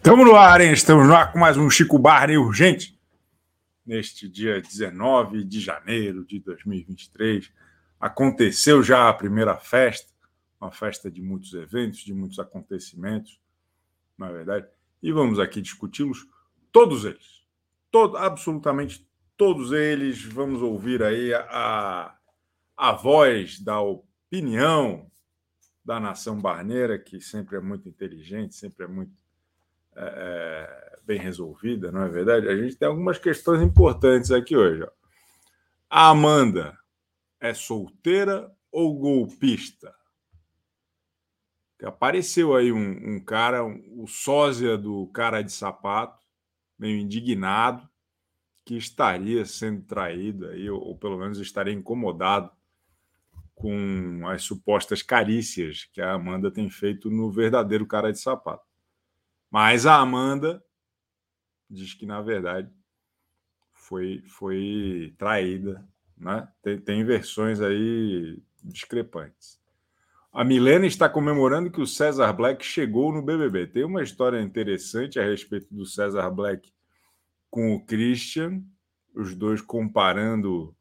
Estamos no ar, hein? Estamos no ar com mais um Chico Barney urgente. Neste dia 19 de janeiro de 2023, aconteceu já a primeira festa, uma festa de muitos eventos, de muitos acontecimentos, na é verdade, e vamos aqui discuti-los, todos eles, todo, absolutamente todos eles. Vamos ouvir aí a, a voz da opinião da nação barneira, que sempre é muito inteligente, sempre é muito é, é, bem resolvida, não é verdade? A gente tem algumas questões importantes aqui hoje. Ó. A Amanda é solteira ou golpista? Apareceu aí um, um cara, um, o sósia do cara de sapato, meio indignado, que estaria sendo traído aí, ou, ou pelo menos estaria incomodado com as supostas carícias que a Amanda tem feito no verdadeiro cara de sapato. Mas a Amanda diz que, na verdade, foi, foi traída. Né? Tem, tem versões aí discrepantes. A Milena está comemorando que o César Black chegou no BBB. Tem uma história interessante a respeito do César Black com o Christian, os dois comparando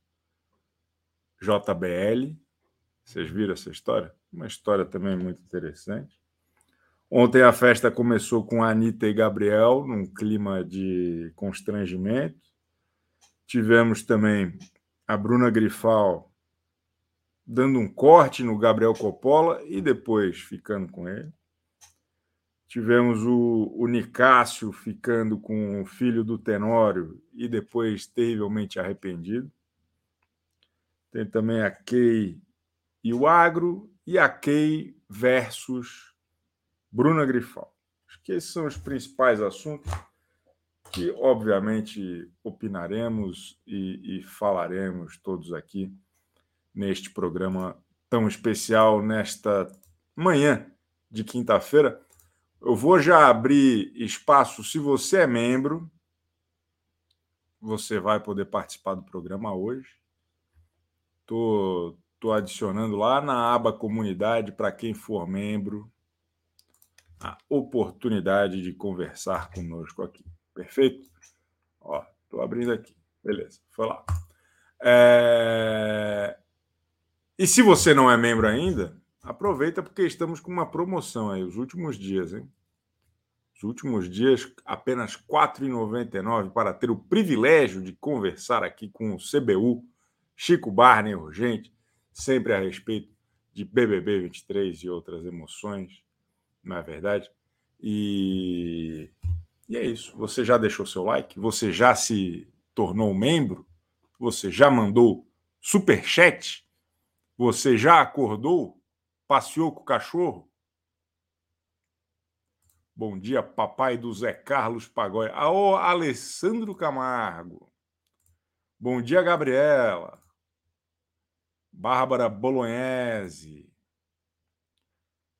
JBL. Vocês viram essa história? Uma história também muito interessante. Ontem a festa começou com a Anitta e Gabriel, num clima de constrangimento. Tivemos também a Bruna Grifal dando um corte no Gabriel Coppola e depois ficando com ele. Tivemos o, o Nicásio ficando com o filho do Tenório e depois terrivelmente arrependido. Tem também a Kay e o Agro e a Kay versus Bruna Grifal. Acho que esses são os principais assuntos que, obviamente, opinaremos e, e falaremos todos aqui neste programa tão especial, nesta manhã de quinta-feira. Eu vou já abrir espaço. Se você é membro, você vai poder participar do programa hoje. Estou adicionando lá na aba comunidade para quem for membro a oportunidade de conversar conosco aqui. Perfeito? Ó, estou abrindo aqui. Beleza, foi lá. É... E se você não é membro ainda, aproveita porque estamos com uma promoção aí, os últimos dias, hein? Os últimos dias, apenas R$ 4,99 para ter o privilégio de conversar aqui com o CBU, Chico Barney Urgente, sempre a respeito de BBB 23 e outras emoções não é verdade? E, e é isso. Você já deixou seu like? Você já se tornou membro? Você já mandou super chat? Você já acordou? Passeou com o cachorro? Bom dia, papai do Zé Carlos Pagói. Ô, Alessandro Camargo. Bom dia, Gabriela. Bárbara Bolognese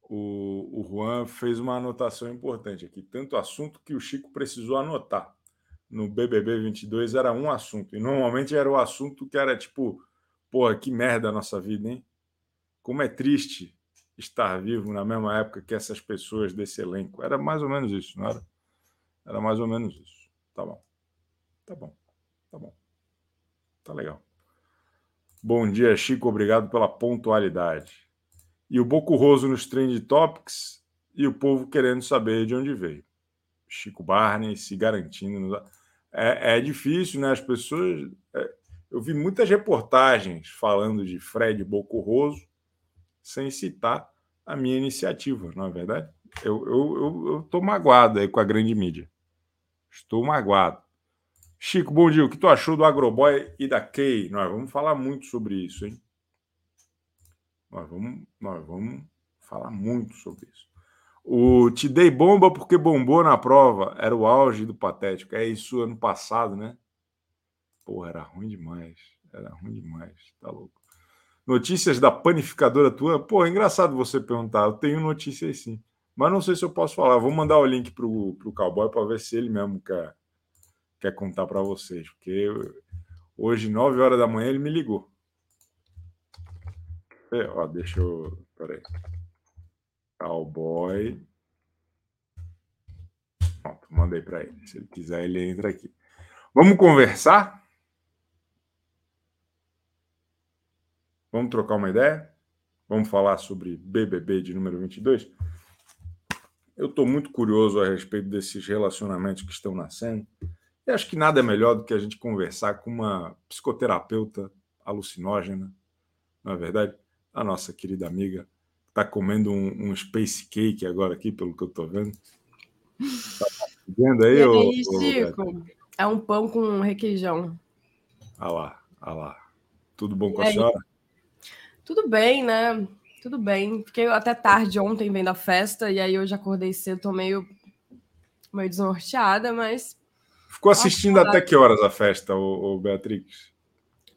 o, o Juan fez uma anotação importante aqui. Tanto assunto que o Chico precisou anotar. No BBB 22 era um assunto. E normalmente era o assunto que era tipo, porra, que merda a nossa vida, hein? Como é triste estar vivo na mesma época que essas pessoas desse elenco. Era mais ou menos isso, não era? Era mais ou menos isso. Tá bom. Tá bom. Tá bom. Tá legal. Bom dia, Chico. Obrigado pela pontualidade e o Bocurroso nos Trend Topics e o povo querendo saber de onde veio. Chico Barney se garantindo. É, é difícil, né? As pessoas. É... eu vi muitas reportagens falando de Fred Bocurroso sem citar a minha iniciativa, não é verdade? Eu estou eu, eu, magoado aí com a grande mídia. Estou magoado. Chico, bom dia. O que tu achou do Agroboy e da Key? Nós vamos falar muito sobre isso, hein? Nós vamos, nós vamos falar muito sobre isso. O Te Dei Bomba porque bombou na prova. Era o auge do patético. É isso ano passado, né? Porra, era ruim demais. Era ruim demais. Tá louco. Notícias da panificadora tua. Pô, é engraçado você perguntar. Eu tenho notícias sim. Mas não sei se eu posso falar. Vou mandar o link pro, pro cowboy para ver se ele mesmo quer, quer contar para vocês. Porque hoje, 9 horas da manhã, ele me ligou. É, ó, deixa eu. Peraí. Cowboy. Ó. mandei para ele. Se ele quiser, ele entra aqui. Vamos conversar? Vamos trocar uma ideia? Vamos falar sobre BBB de número 22? Eu estou muito curioso a respeito desses relacionamentos que estão nascendo. E acho que nada é melhor do que a gente conversar com uma psicoterapeuta alucinógena, não é verdade? A nossa querida amiga está comendo um, um, space cake agora aqui, pelo que eu estou vendo. Tá vendo aí, e aí Chico? É um pão com requeijão. Ah lá, ah lá. Tudo bom com a senhora? Tudo bem, né? Tudo bem. Fiquei até tarde ontem vendo a festa, e aí hoje acordei cedo, tô meio, meio desnorteada, mas. Ficou assistindo Nossa, até que horas a festa, o Beatrix?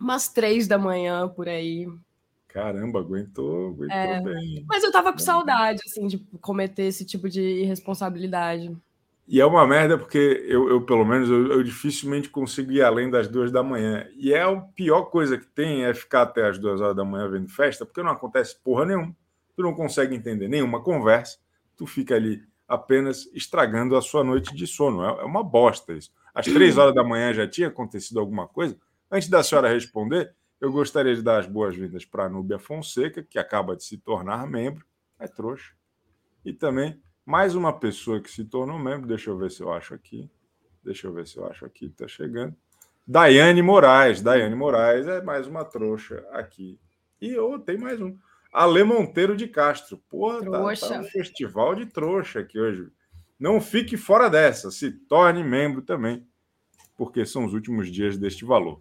Umas três da manhã, por aí. Caramba, aguentou, aguentou é, bem. Mas eu tava com saudade, assim, de cometer esse tipo de irresponsabilidade. E é uma merda porque eu, eu pelo menos, eu, eu, dificilmente consigo ir além das duas da manhã. E é a pior coisa que tem é ficar até as duas horas da manhã vendo festa, porque não acontece porra nenhuma. Tu não consegue entender nenhuma conversa, tu fica ali apenas estragando a sua noite de sono. É, é uma bosta isso. Às três horas da manhã já tinha acontecido alguma coisa. Antes da senhora responder, eu gostaria de dar as boas-vindas para a Núbia Fonseca, que acaba de se tornar membro, é trouxa. E também mais uma pessoa que se tornou membro, deixa eu ver se eu acho aqui. Deixa eu ver se eu acho aqui, está chegando. Daiane Moraes. Daiane Moraes é mais uma trouxa aqui. E oh, tem mais um. Ale Monteiro de Castro. Porra, tá, tá um festival de trouxa aqui hoje. Não fique fora dessa, se torne membro também, porque são os últimos dias deste valor.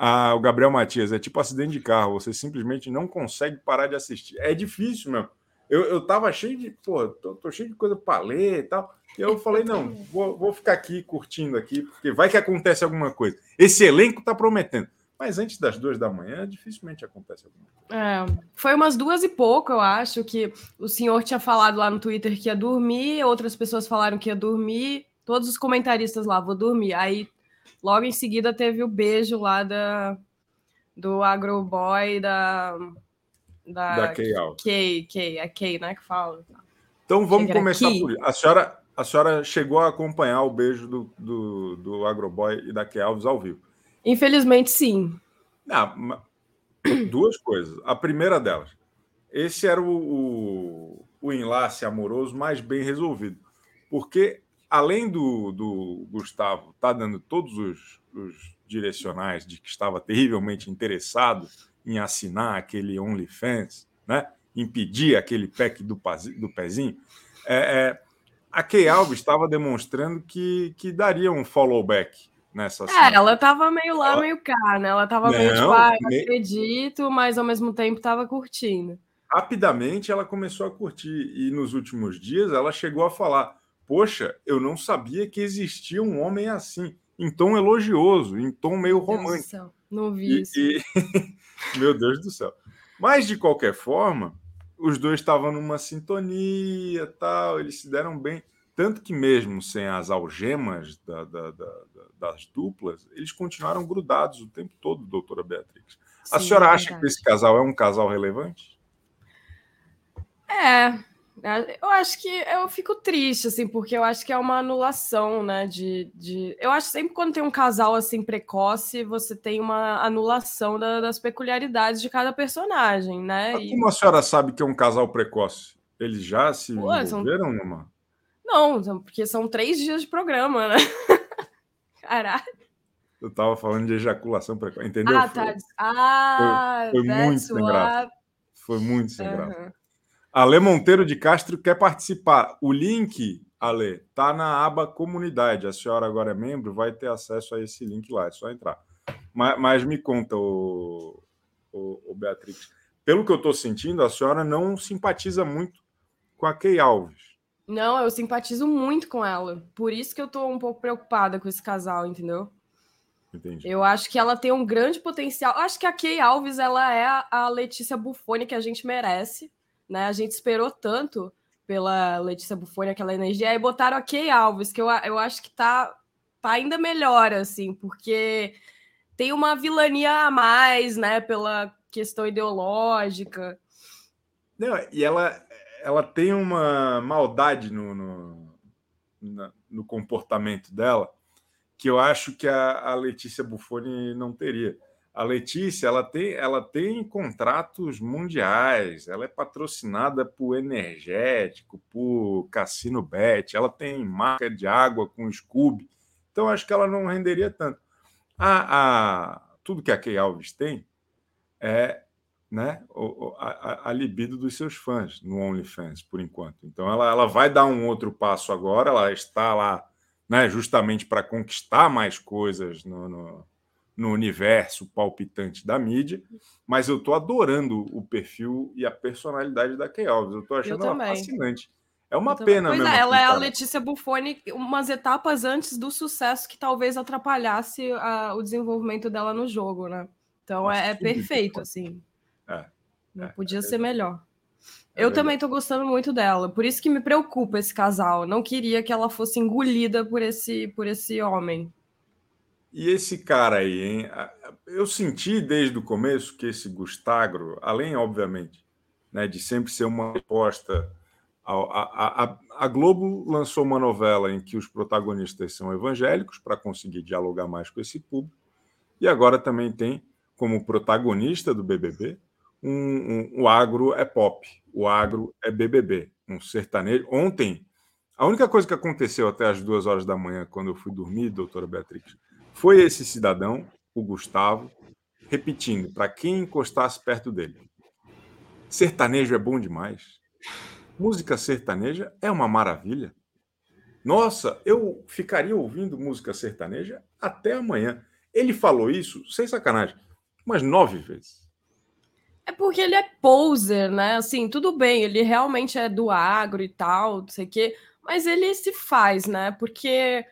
Ah, o Gabriel Matias, é tipo acidente de carro, você simplesmente não consegue parar de assistir. É difícil mesmo. Eu, eu tava cheio de, pô, tô, tô cheio de coisa para ler e tal. E eu falei, não, vou, vou ficar aqui curtindo aqui, porque vai que acontece alguma coisa. Esse elenco tá prometendo. Mas antes das duas da manhã, dificilmente acontece alguma coisa. É, foi umas duas e pouco, eu acho, que o senhor tinha falado lá no Twitter que ia dormir, outras pessoas falaram que ia dormir, todos os comentaristas lá, vou dormir. Aí, logo em seguida, teve o beijo lá da, do Agroboy, da da, da Kay. Kay, Kay, é Kay, né, que fala. Então vamos começar por A senhora, a senhora chegou a acompanhar o beijo do, do, do Agroboy e da Kay Alves ao vivo? Infelizmente, sim. Ah, duas coisas. A primeira delas, esse era o, o, o enlace amoroso mais bem resolvido. Porque, além do, do Gustavo estar tá dando todos os, os direcionais de que estava terrivelmente interessado em assinar aquele OnlyFans, né? impedir aquele pack do, do pezinho, é, é, a Key Alves estava demonstrando que, que daria um follow back nessa É, ela estava meio lá, ela... meio cá, né? Ela estava meio tipo, ah, acredito, mas ao mesmo tempo estava curtindo. Rapidamente ela começou a curtir e nos últimos dias ela chegou a falar: Poxa, eu não sabia que existia um homem assim, em tom elogioso, em tom meio romântico. Não vi isso. E, Meu Deus do céu. Mas, de qualquer forma, os dois estavam numa sintonia, tal, eles se deram bem. Tanto que, mesmo sem as algemas da, da, da, das duplas, eles continuaram grudados o tempo todo, doutora Beatriz. A senhora é acha que esse casal é um casal relevante? É, eu acho que eu fico triste, assim, porque eu acho que é uma anulação, né? De, de... Eu acho que sempre quando tem um casal assim precoce, você tem uma anulação da, das peculiaridades de cada personagem, né? Mas como a senhora sabe que é um casal precoce? Eles já se Pô, envolveram são... numa? Não, porque são três dias de programa, né? Caralho. Eu tava falando de ejaculação precoce, entendeu? Ah, tá. Ah, foi, foi muito sem graça. Foi muito sem uhum. graça. Ale Monteiro de Castro quer participar. O link, Ale, tá na aba comunidade. A senhora agora é membro, vai ter acesso a esse link lá, é só entrar. Mas, mas me conta, o, o, o Beatriz. Pelo que eu estou sentindo, a senhora não simpatiza muito com a Key Alves. Não, eu simpatizo muito com ela. Por isso que eu estou um pouco preocupada com esse casal, entendeu? Entendi. Eu acho que ela tem um grande potencial. Acho que a Kay Alves ela é a Letícia Buffoni que a gente merece né? A gente esperou tanto pela Letícia Buffoni, aquela energia, aí botaram a Kay Alves, que eu, eu acho que tá, tá ainda melhor, assim, porque tem uma vilania a mais, né, pela questão ideológica. Não, e ela, ela tem uma maldade no, no, no comportamento dela que eu acho que a, a Letícia Buffoni não teria. A Letícia ela tem, ela tem contratos mundiais, ela é patrocinada por energético, por Cassino Bet, ela tem marca de água com Scooby. Então acho que ela não renderia tanto. A, a tudo que a Key Alves tem é né, a, a, libido dos seus fãs no OnlyFans, por enquanto. Então ela, ela vai dar um outro passo agora, ela está lá né, justamente para conquistar mais coisas no, no, no, universo palpitante da mídia, mas eu estou adorando o perfil e a personalidade da Key Alves. Eu estou achando eu ela fascinante. É uma pena pois mesmo. É, ela é a Letícia Buffoni umas etapas antes do sucesso que talvez atrapalhasse a, o desenvolvimento dela no jogo, né? Então é, é perfeito, assim. É, Não é, podia é, ser melhor. É eu também tô gostando muito dela, por isso que me preocupa esse casal. Não queria que ela fosse engolida por esse, por esse homem. E esse cara aí, hein? Eu senti desde o começo que esse Gustagro, além, obviamente, né, de sempre ser uma resposta. A, a, a, Globo lançou uma novela em que os protagonistas são evangélicos para conseguir dialogar mais com esse público. E agora também tem como protagonista do BBB um, um, o agro é pop, o agro é BBB, um sertanejo. Ontem, a única coisa que aconteceu até as duas horas da manhã, quando eu fui dormir, doutora Beatriz, foi esse cidadão, o Gustavo, repetindo para quem encostasse perto dele: sertanejo é bom demais. Música sertaneja é uma maravilha. Nossa, eu ficaria ouvindo música sertaneja até amanhã. Ele falou isso, sem sacanagem, umas nove vezes. É porque ele é poser, né? Assim, tudo bem, ele realmente é do agro e tal, não sei o quê, mas ele se faz, né? Porque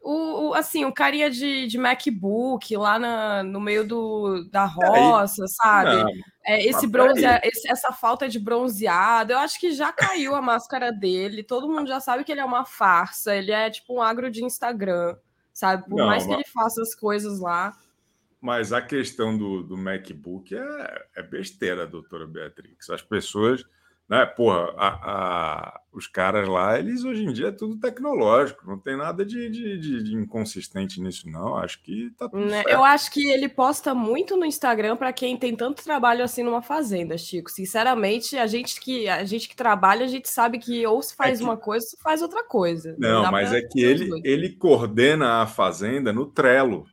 o, o assim, o carinha de, de MacBook lá na, no meio do, da roça, aí, sabe? É, esse bronze, esse, essa falta de bronzeado, eu acho que já caiu a máscara dele. Todo mundo já sabe que ele é uma farsa, ele é tipo um agro de Instagram, sabe? Por não, mais que ele faça as coisas lá. Mas a questão do, do MacBook é, é besteira, doutora Beatrix. As pessoas, né, porra, a, a, os caras lá, eles hoje em dia é tudo tecnológico, não tem nada de, de, de, de inconsistente nisso, não. Acho que tá tudo né, certo. Eu acho que ele posta muito no Instagram para quem tem tanto trabalho assim numa fazenda, Chico. Sinceramente, a gente que, a gente que trabalha, a gente sabe que ou se faz é que... uma coisa, ou se faz outra coisa. Não, não mas é que ele, ele coordena a fazenda no Trello.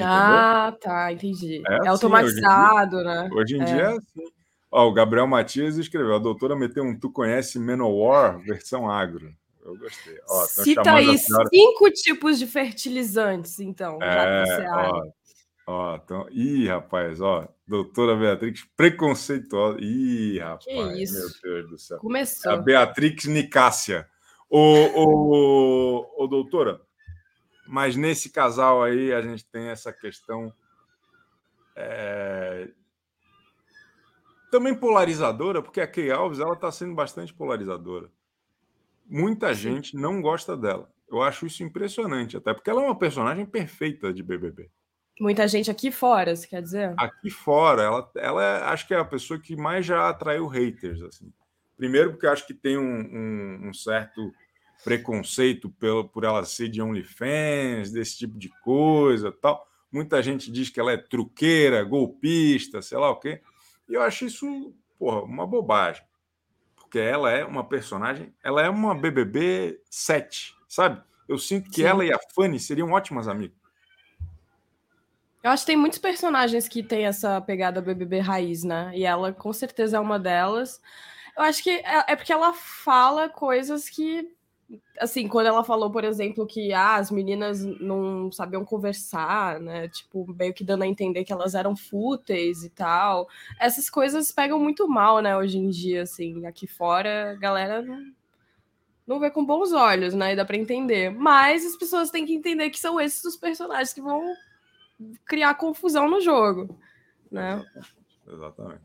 Ah, tá, entendi. É, é assim, automatizado, hoje dia, né? Hoje em é. dia é assim. Ó, o Gabriel Matias escreveu: a doutora meteu um Tu Conhece Menowar, versão agro. Eu gostei. Ó, Cita aí senhora... cinco tipos de fertilizantes, então. É, ó, ó, então... Ih, rapaz, ó, doutora Beatrix preconceituosa. Ih, rapaz, que isso? meu Deus do céu. Começou. A Beatrix Nicássia. Ô, ô, ô, doutora, mas nesse casal aí a gente tem essa questão é... também polarizadora, porque a Key Alves ela está sendo bastante polarizadora. Muita Sim. gente não gosta dela. Eu acho isso impressionante, até porque ela é uma personagem perfeita de BBB. Muita gente aqui fora, você quer dizer? Aqui fora, ela, ela é, acho que é a pessoa que mais já atraiu haters. Assim. Primeiro, porque acho que tem um, um, um certo preconceito pelo, por ela ser de OnlyFans, desse tipo de coisa tal. Muita gente diz que ela é truqueira, golpista, sei lá o quê. E eu acho isso, porra, uma bobagem. Porque ela é uma personagem, ela é uma BBB 7, sabe? Eu sinto que Sim. ela e a Fanny seriam ótimas amigas. Eu acho que tem muitos personagens que têm essa pegada BBB raiz, né? E ela com certeza é uma delas. Eu acho que é, é porque ela fala coisas que assim, quando ela falou, por exemplo, que ah, as meninas não sabiam conversar, né? Tipo, meio que dando a entender que elas eram fúteis e tal. Essas coisas pegam muito mal, né, hoje em dia, assim. Aqui fora, a galera não, não vê com bons olhos, né? E dá pra entender. Mas as pessoas têm que entender que são esses os personagens que vão criar confusão no jogo, né? Exatamente.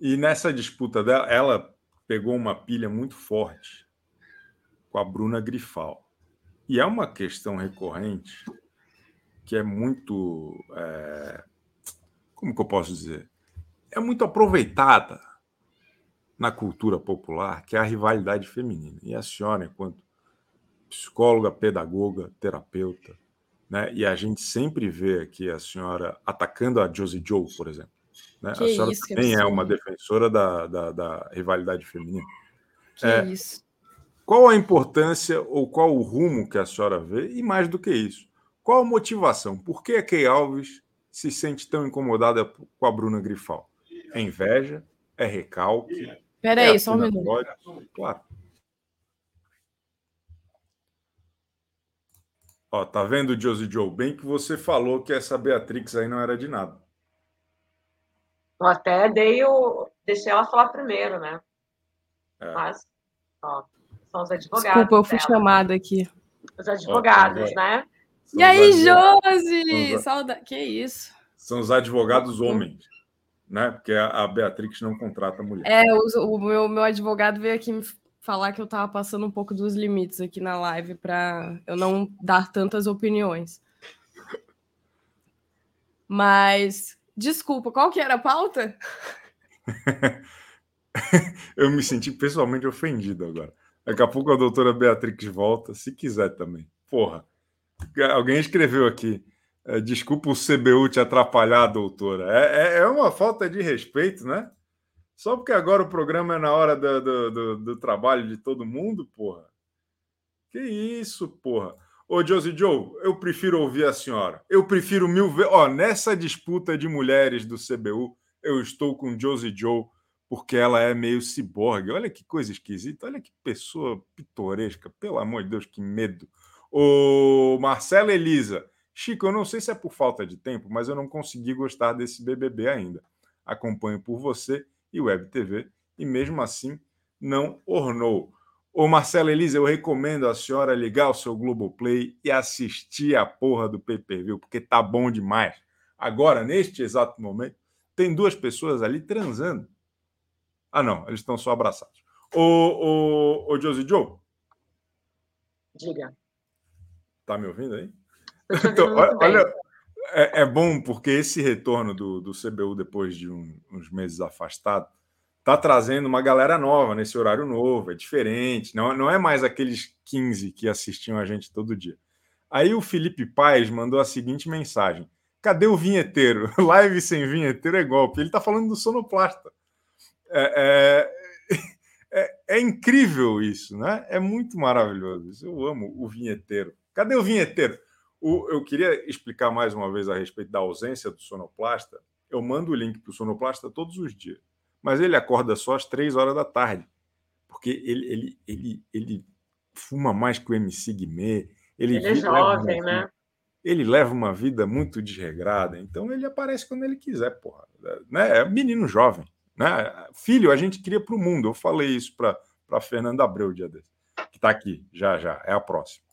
E nessa disputa dela, ela pegou uma pilha muito forte com a Bruna Grifal. E é uma questão recorrente que é muito. É, como que eu posso dizer? É muito aproveitada na cultura popular, que é a rivalidade feminina. E a senhora, enquanto psicóloga, pedagoga, terapeuta, né? E a gente sempre vê aqui a senhora atacando a Josie Joe, por exemplo. Né? a senhora isso, também é uma defensora da, da, da rivalidade feminina. Que é, isso. Qual a importância ou qual o rumo que a senhora vê? E mais do que isso, qual a motivação? Por que a Key Alves se sente tão incomodada com a Bruna Grifal? É inveja? É recalque? Peraí, é só um minuto. Claro. Ó, tá vendo, Josie Joe? Bem que você falou que essa Beatrix aí não era de nada. Eu até dei o... deixei ela falar primeiro, né? É. Mas, ó, são os advogados. Desculpa, eu fui dela. chamada aqui. Os advogados, ó, né? e aí, Josi? Saudade. Que isso? São os advogados homens, né? Porque a Beatrix não contrata mulher. É, o, o meu, meu advogado veio aqui me falar que eu estava passando um pouco dos limites aqui na live para eu não dar tantas opiniões. Mas, desculpa, qual que era a pauta? eu me senti pessoalmente ofendido agora. Daqui a pouco a doutora Beatrix volta, se quiser também. Porra, alguém escreveu aqui. É, desculpa o CBU te atrapalhar, doutora. É, é, é uma falta de respeito, né? Só porque agora o programa é na hora do, do, do, do trabalho de todo mundo, porra. Que isso, porra. Ô, Josie Joe, eu prefiro ouvir a senhora. Eu prefiro mil vezes. Ó, nessa disputa de mulheres do CBU, eu estou com Josie Joe, porque ela é meio ciborgue. Olha que coisa esquisita, olha que pessoa pitoresca. Pelo amor de Deus, que medo. Ô, Marcela Elisa. Chico, eu não sei se é por falta de tempo, mas eu não consegui gostar desse BBB ainda. Acompanho por você e Web TV, e mesmo assim não ornou. Ô Marcela Elisa, eu recomendo a senhora ligar o seu Globoplay e assistir a porra do pay-per-view, porque tá bom demais. Agora, neste exato momento, tem duas pessoas ali transando. Ah, não, eles estão só abraçados. Ô, ô, ô Josie Joe. Diga. Tá me ouvindo aí? Então, olha, olha, é, é, bom porque esse retorno do, do CBU depois de um, uns meses afastado está trazendo uma galera nova nesse horário novo, é diferente, não, não é mais aqueles 15 que assistiam a gente todo dia. Aí o Felipe Paes mandou a seguinte mensagem: Cadê o vinheteiro? Live sem vinheteiro é golpe. Ele está falando do sonoplasta. É, é, é, é, incrível isso, né? É muito maravilhoso. Eu amo o vinheteiro. Cadê o vinheteiro? O, eu queria explicar mais uma vez a respeito da ausência do sonoplasta. Eu mando o link para o sonoplasta todos os dias, mas ele acorda só às três horas da tarde, porque ele, ele, ele, ele fuma mais que o MC Guimê. Ele, ele é jovem, né? Ele leva uma vida muito desregrada, então ele aparece quando ele quiser, porra. Né? É menino jovem. Né? Filho, a gente cria para o mundo. Eu falei isso para a Fernanda Abreu dia desse, que está aqui, já já, é a próxima.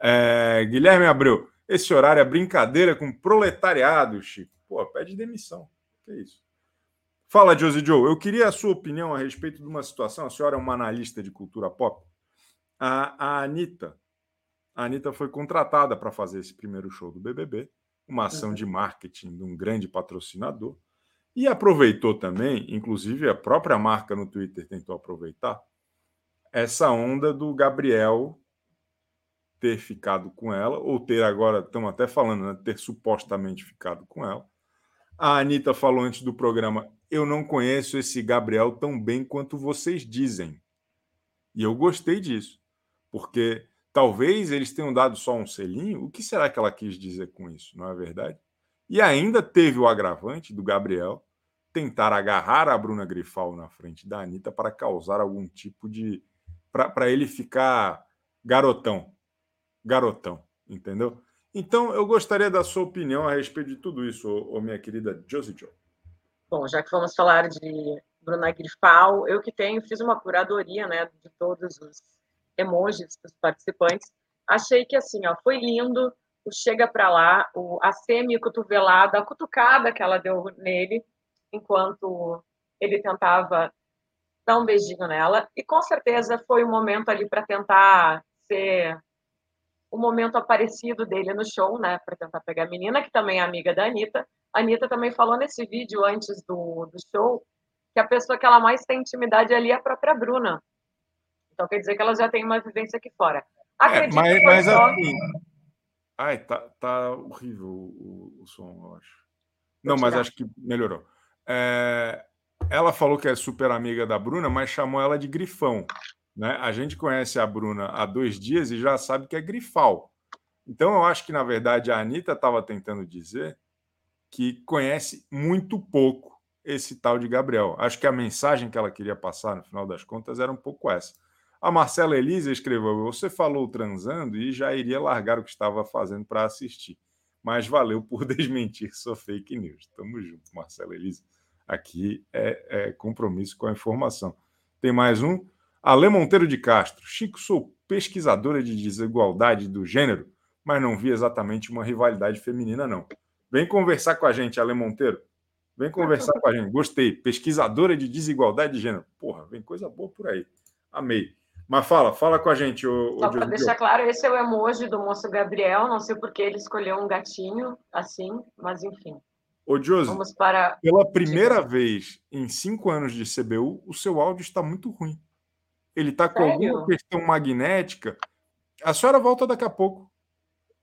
É, Guilherme Abreu, esse horário é brincadeira com proletariado, Chico. Pô, pede demissão. Que isso? Fala, Josie Joe. Eu queria a sua opinião a respeito de uma situação. A senhora é uma analista de cultura pop. A, a Anitta. A Anitta foi contratada para fazer esse primeiro show do BBB, uma ação de marketing de um grande patrocinador. E aproveitou também, inclusive a própria marca no Twitter tentou aproveitar, essa onda do Gabriel ter ficado com ela, ou ter agora, estamos até falando, né, ter supostamente ficado com ela. A Anitta falou antes do programa: Eu não conheço esse Gabriel tão bem quanto vocês dizem. E eu gostei disso, porque talvez eles tenham dado só um selinho. O que será que ela quis dizer com isso, não é verdade? E ainda teve o agravante do Gabriel tentar agarrar a Bruna Grifal na frente da Anitta para causar algum tipo de. para ele ficar garotão garotão, entendeu? Então, eu gostaria da sua opinião a respeito de tudo isso, ô, minha querida Josie Joe. Bom, já que vamos falar de Bruna Grifal, eu que tenho, fiz uma curadoria né, de todos os emojis dos participantes. Achei que assim, ó, foi lindo o chega para lá, o, a semi-cotovelada, a cutucada que ela deu nele, enquanto ele tentava dar um beijinho nela. E com certeza foi um momento ali para tentar ser o momento aparecido dele no show, né, para tentar pegar a menina, que também é amiga da Anitta. A Anitta também falou nesse vídeo antes do, do show que a pessoa que ela mais tem intimidade ali é a própria Bruna. Então quer dizer que ela já tem uma vivência aqui fora. Acredito é, mas, mas assim. Ai, tá, tá horrível o, o, som, eu acho. Não, mas acho que melhorou. É, ela falou que é super amiga da Bruna, mas chamou ela de grifão. Né? A gente conhece a Bruna há dois dias e já sabe que é grifal. Então, eu acho que, na verdade, a Anitta estava tentando dizer que conhece muito pouco esse tal de Gabriel. Acho que a mensagem que ela queria passar, no final das contas, era um pouco essa. A Marcela Elisa escreveu: Você falou transando e já iria largar o que estava fazendo para assistir. Mas valeu por desmentir sua fake news. Tamo junto, Marcela Elisa. Aqui é, é compromisso com a informação. Tem mais um? Ale Monteiro de Castro. Chico, sou pesquisadora de desigualdade do gênero, mas não vi exatamente uma rivalidade feminina, não. Vem conversar com a gente, Ale Monteiro. Vem conversar com a gente. Gostei. Pesquisadora de desigualdade de gênero. Porra, vem coisa boa por aí. Amei. Mas fala, fala com a gente. O, Só para deixar claro, esse é o emoji do moço Gabriel. Não sei por que ele escolheu um gatinho assim, mas enfim. Ô, Josi, Vamos para... pela primeira vez em cinco anos de CBU, o seu áudio está muito ruim. Ele está com alguma questão magnética. A senhora volta daqui a pouco.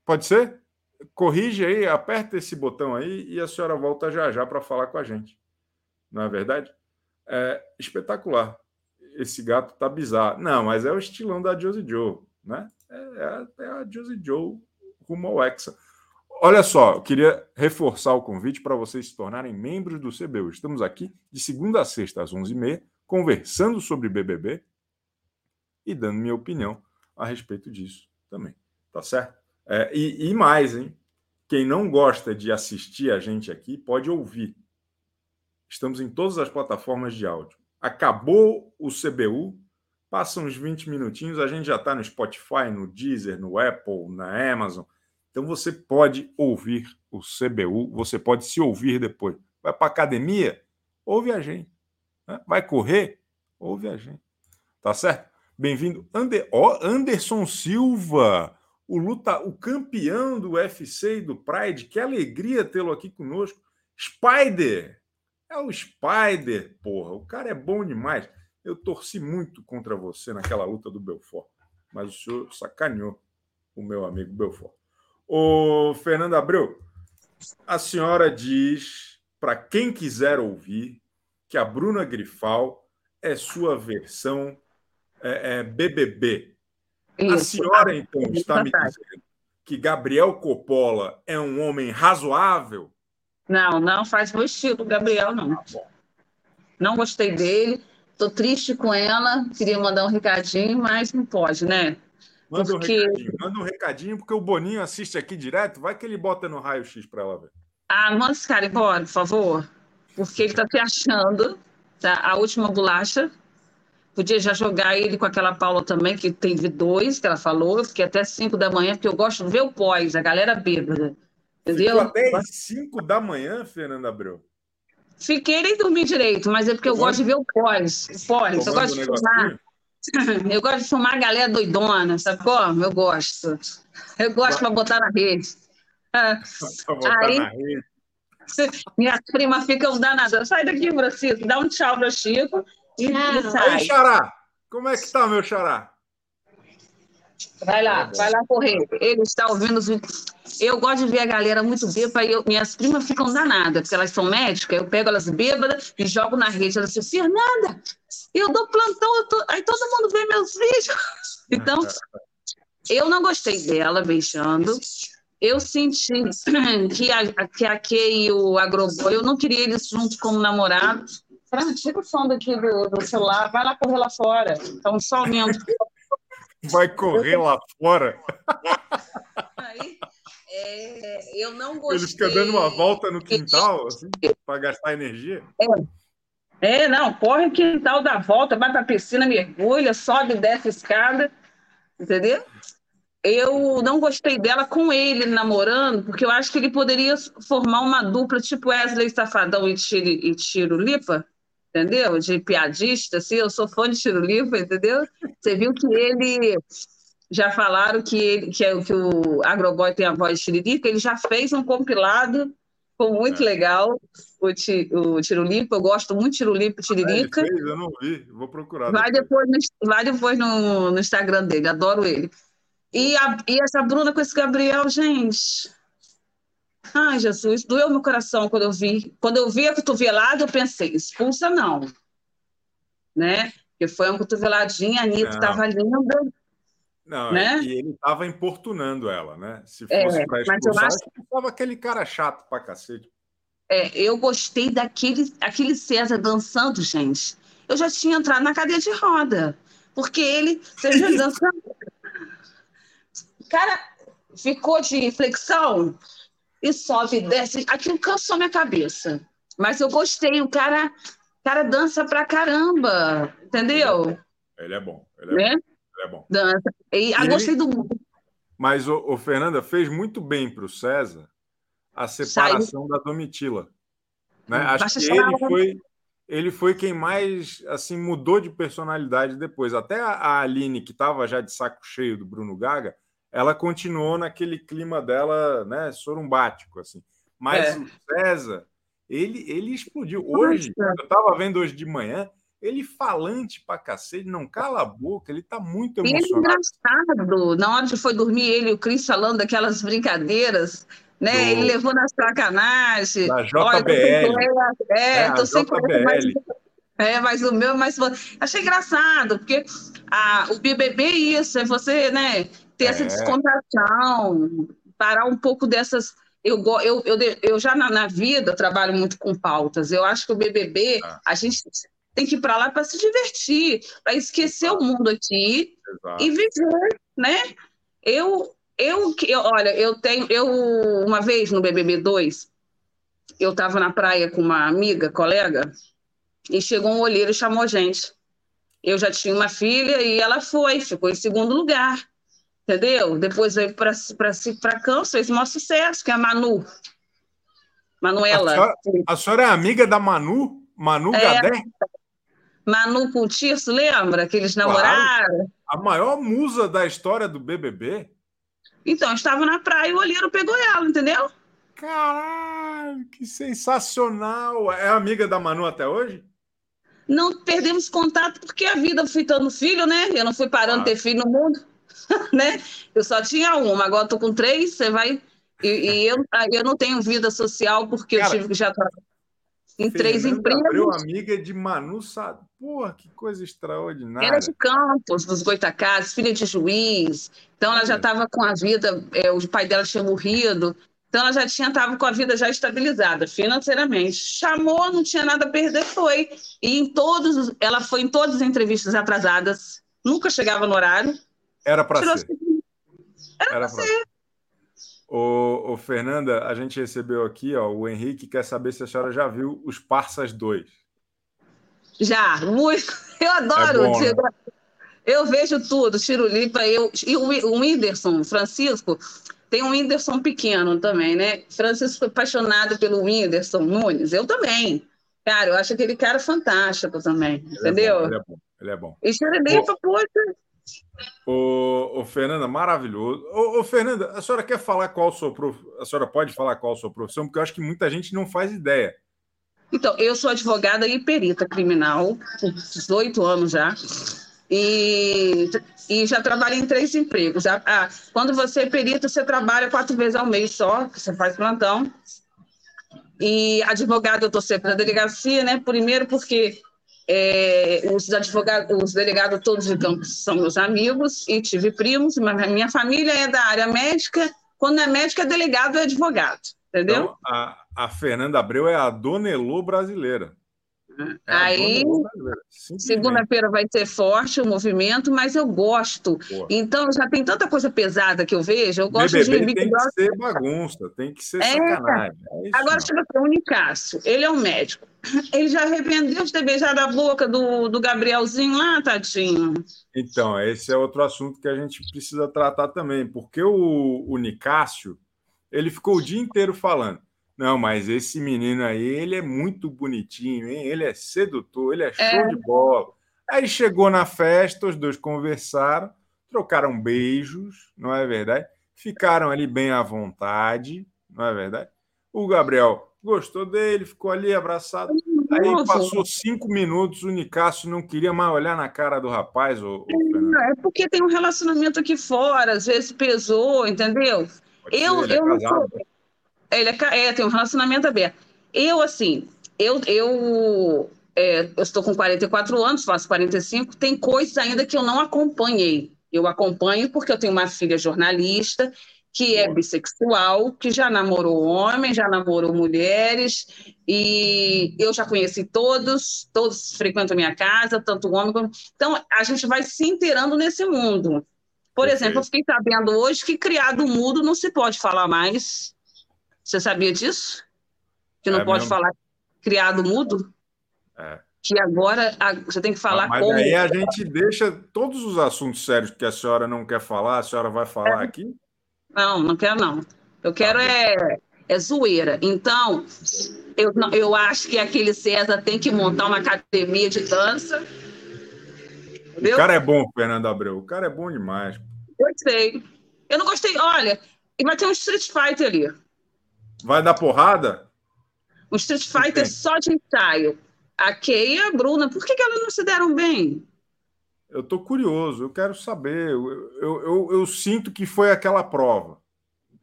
Pode ser? corrige aí, aperta esse botão aí e a senhora volta já já para falar com a gente. Não é verdade? É espetacular. Esse gato tá bizarro. Não, mas é o estilão da Josie Joe, né? É, é, é a Josie Joe rumo ao Hexa. Olha só, eu queria reforçar o convite para vocês se tornarem membros do CBU. Estamos aqui de segunda a sexta às 11h30, conversando sobre BBB e dando minha opinião a respeito disso também. Tá certo? É, e, e mais, hein? Quem não gosta de assistir a gente aqui pode ouvir. Estamos em todas as plataformas de áudio. Acabou o CBU, passa uns 20 minutinhos, a gente já está no Spotify, no Deezer, no Apple, na Amazon. Então você pode ouvir o CBU, você pode se ouvir depois. Vai para academia? Ouve a gente. Né? Vai correr? Ouve a gente. Tá certo? Bem-vindo, Ander... oh, Anderson Silva o luta, o campeão do UFC e do Pride. Que alegria tê-lo aqui conosco. Spider! É o Spider, porra. O cara é bom demais. Eu torci muito contra você naquela luta do Belfort, mas o senhor sacaneou o meu amigo Belfort. Ô, Fernando Abreu, a senhora diz, para quem quiser ouvir, que a Bruna Grifal é sua versão é, é, BBB, isso. A senhora, então, está me dizendo que Gabriel Coppola é um homem razoável? Não, não faz meu estilo, Gabriel, não. Não gostei dele, estou triste com ela, queria mandar um recadinho, mas não pode, né? Manda porque... um recadinho, manda um recadinho, porque o Boninho assiste aqui direto, vai que ele bota no raio-x para ela ver. Ah, manda esse cara embora, por favor, porque ele está se achando, tá? a última bolacha Podia já jogar ele com aquela Paula também, que teve dois, que ela falou, porque até 5 da manhã, porque eu gosto de ver o pós, a galera bêbada. Entendeu? Ficou até 5 da manhã, Fernanda Abreu? Fiquei nem dormir direito, mas é porque eu gosto de ver o pós. O pós. Eu gosto de filmar. Eu gosto de filmar a galera doidona, sabe como? Eu gosto. Eu gosto para botar na rede. botar Aí, na rede. Minha prima fica um danada. Sai daqui, Francisco, dá um tchau para Chico e, Aí, Xará, como é que está, meu Xará? Vai lá, vai lá correr. Ele está ouvindo os Eu gosto de ver a galera muito bêbada eu, minhas primas ficam danadas, porque elas são médicas, eu pego elas bêbadas e jogo na rede. Elas dizem, Fernanda, eu dou plantão, eu tô... aí todo mundo vê meus vídeos. Então, eu não gostei dela beijando. Eu senti que a, que a Kay e o Agroboy, eu não queria eles juntos como namorados, tira o som daqui do, do, celular, vai lá correr lá fora. Um sol lindo. Vai correr lá fora? Aí, é, eu não gostei. Ele fica dando uma volta no quintal, assim, para gastar energia? É. é, não, corre o quintal, dá volta, vai para a piscina, mergulha, sobe e desce escada, entendeu? Eu não gostei dela com ele namorando, porque eu acho que ele poderia formar uma dupla tipo Wesley Safadão e Tiro, e Tiro Lipa, entendeu? De piadista, assim, eu sou fã de Tirulipa, entendeu? Você viu que ele já falaram que ele que, é, que o Agroboy tem a voz de Tiririca, ele já fez um compilado, foi muito é. legal, o, ti, o eu gosto muito de e Tiririca. Ah, eu não vi, vou procurar. Vai depois, no, vai depois no, no Instagram dele, adoro ele. E, a, e essa Bruna com esse Gabriel, gente. Ai, Jesus, doeu meu coração quando eu vi. Quando eu vi a cotovelada, eu pensei, expulsa não. Né? Porque foi uma cotoveladinha, a Anitta estava linda. Não, né? e ele estava importunando ela, né? Se fosse é, para expulsar, acho... estava aquele cara chato pra cacete. É, eu gostei daquele aquele César dançando, gente. Eu já tinha entrado na cadeia de roda. Porque ele, você viu dançando? Cara ficou de flexão e sobe e desce. Aquilo cansou minha cabeça. Mas eu gostei, o cara, cara dança pra caramba, entendeu? Ele é bom. Ele é, né? bom. Ele é bom. Dança. E, eu gostei do. Mas o, o Fernanda fez muito bem para o César a separação Saiu. da Domitila. Né? Hum, Acho que ele foi, ele foi quem mais assim mudou de personalidade depois. Até a Aline, que estava já de saco cheio do Bruno Gaga, ela continuou naquele clima dela, né, sorumbático, assim. Mas é. o César, ele, ele explodiu. Hoje, eu estava vendo hoje de manhã, ele falante pra cacete, não cala a boca, ele tá muito emocionado. Ele é engraçado. Na hora que foi dormir, ele e o Cris falando daquelas brincadeiras, né? Do... Ele levou nas sacanagens. Da JBL. Olha, é, é, tô sem JBL. É, mas o meu, mas achei engraçado, porque a, o BBB é isso, é você, né, ter é. essa descontração, parar um pouco dessas. Eu, eu, eu, eu já na, na vida trabalho muito com pautas. Eu acho que o BBB, ah. a gente tem que ir para lá para se divertir, para esquecer Exato. o mundo aqui Exato. e viver, né? Eu, eu, eu, olha, eu tenho, eu uma vez no BBB 2, eu estava na praia com uma amiga, colega, e chegou um olheiro e chamou a gente. Eu já tinha uma filha e ela foi, ficou em segundo lugar, entendeu? Depois veio para Campos, fez o maior sucesso, que é a Manu. Manuela. A senhora, a senhora é amiga da Manu? Manu é, Gadé? Manu com o Tirso, lembra? Que eles namoraram. Claro. A maior musa da história do BBB? Então, estava na praia e o olheiro pegou ela, entendeu? Caralho, que sensacional! É amiga da Manu até hoje? Não perdemos contato porque a vida foi tendo filho, né? Eu não fui parando ah. ter filho no mundo, né? Eu só tinha uma, agora estou com três, você vai. E, e eu, eu não tenho vida social porque Cara, eu tive que já em três empregos. Abreu amiga de Manu Sá. Porra, que coisa extraordinária. Era de Campos, dos Goitacazes, filha de juiz. Então ela já estava com a vida, é, o pai dela tinha morrido. Então ela já tinha estava com a vida já estabilizada financeiramente. Chamou, não tinha nada a perder, foi. E em todos, ela foi em todas as entrevistas atrasadas, nunca chegava no horário. Era para ser. Era, Era para ser. Ô, ô, Fernanda, a gente recebeu aqui, ó, o Henrique quer saber se a senhora já viu os Parsas 2. Já, muito. Eu adoro. É bom, né? Eu vejo tudo, Lipa, eu e o Whindersson, Francisco, tem um Whindersson pequeno também, né? Francisco foi apaixonado pelo Whindersson Nunes, eu também. Cara, eu acho aquele cara fantástico também, ele entendeu? É bom, ele é bom. Ele é bom. E Xirilipa, poxa, Ô, ô, Fernanda, maravilhoso. Ô, ô, Fernanda, a senhora quer falar qual sua prof... A senhora pode falar qual sua profissão? Porque eu acho que muita gente não faz ideia. Então, eu sou advogada e perita criminal, por 18 anos já. E, e já trabalhei em três empregos. Ah, quando você é perita, você trabalha quatro vezes ao mês só, você faz plantão. E advogado, eu estou sempre na delegacia, né? Primeiro porque é, os advogados, os delegados todos Campos são meus amigos e tive primos, mas minha família é da área médica. Quando é médica, é delegado e advogado, entendeu? Então, a, a Fernanda Abreu é a Dona Elô brasileira. É Aí, segunda-feira vai ser forte o movimento, mas eu gosto. Então, já tem tanta coisa pesada que eu vejo. Eu gosto BBB de tem que ser bagunça, tem que ser é, sacanagem. É Agora chega para o Nicásio, ele é um médico. Ele já arrependeu de ter beijado a boca do, do Gabrielzinho lá, tadinho. Então, esse é outro assunto que a gente precisa tratar também, porque o, o Nicásio, ele ficou o dia inteiro falando não, mas esse menino aí, ele é muito bonitinho, hein? Ele é sedutor, ele é show é. de bola. Aí chegou na festa, os dois conversaram, trocaram beijos, não é verdade? Ficaram ali bem à vontade, não é verdade? O Gabriel gostou dele, ficou ali abraçado. Aí passou cinco minutos, o Nicásio não queria mais olhar na cara do rapaz. Ou, é, é porque tem um relacionamento aqui fora, às vezes pesou, entendeu? Pode eu, ser, eu é não Ele é, é, tem um relacionamento aberto. Eu, assim, eu, eu, é, eu estou com 44 anos, faço 45, tem coisas ainda que eu não acompanhei. Eu acompanho porque eu tenho uma filha jornalista que é bissexual, que já namorou homens, já namorou mulheres, e eu já conheci todos, todos frequentam a minha casa, tanto homem como. Então, a gente vai se inteirando nesse mundo. Por exemplo, eu fiquei sabendo hoje que criado mudo não se pode falar mais. Você sabia disso? Que não é pode mesmo? falar criado mudo? É. Que agora você tem que falar Mas como. Mas aí a gente deixa todos os assuntos sérios que a senhora não quer falar, a senhora vai falar é. aqui? Não, não quero não. Eu quero é, é zoeira. Então, eu, eu acho que aquele César tem que montar uma academia de dança. Entendeu? O cara é bom, Fernando Abreu. O cara é bom demais. Eu sei. Eu não gostei. Olha, vai ter um Street Fighter ali. Vai dar porrada? Um Street Fighter só de ensaio. A Kay e a Bruna, por que, que elas não se deram bem? Eu estou curioso, eu quero saber. Eu, eu, eu, eu, sinto que foi aquela prova.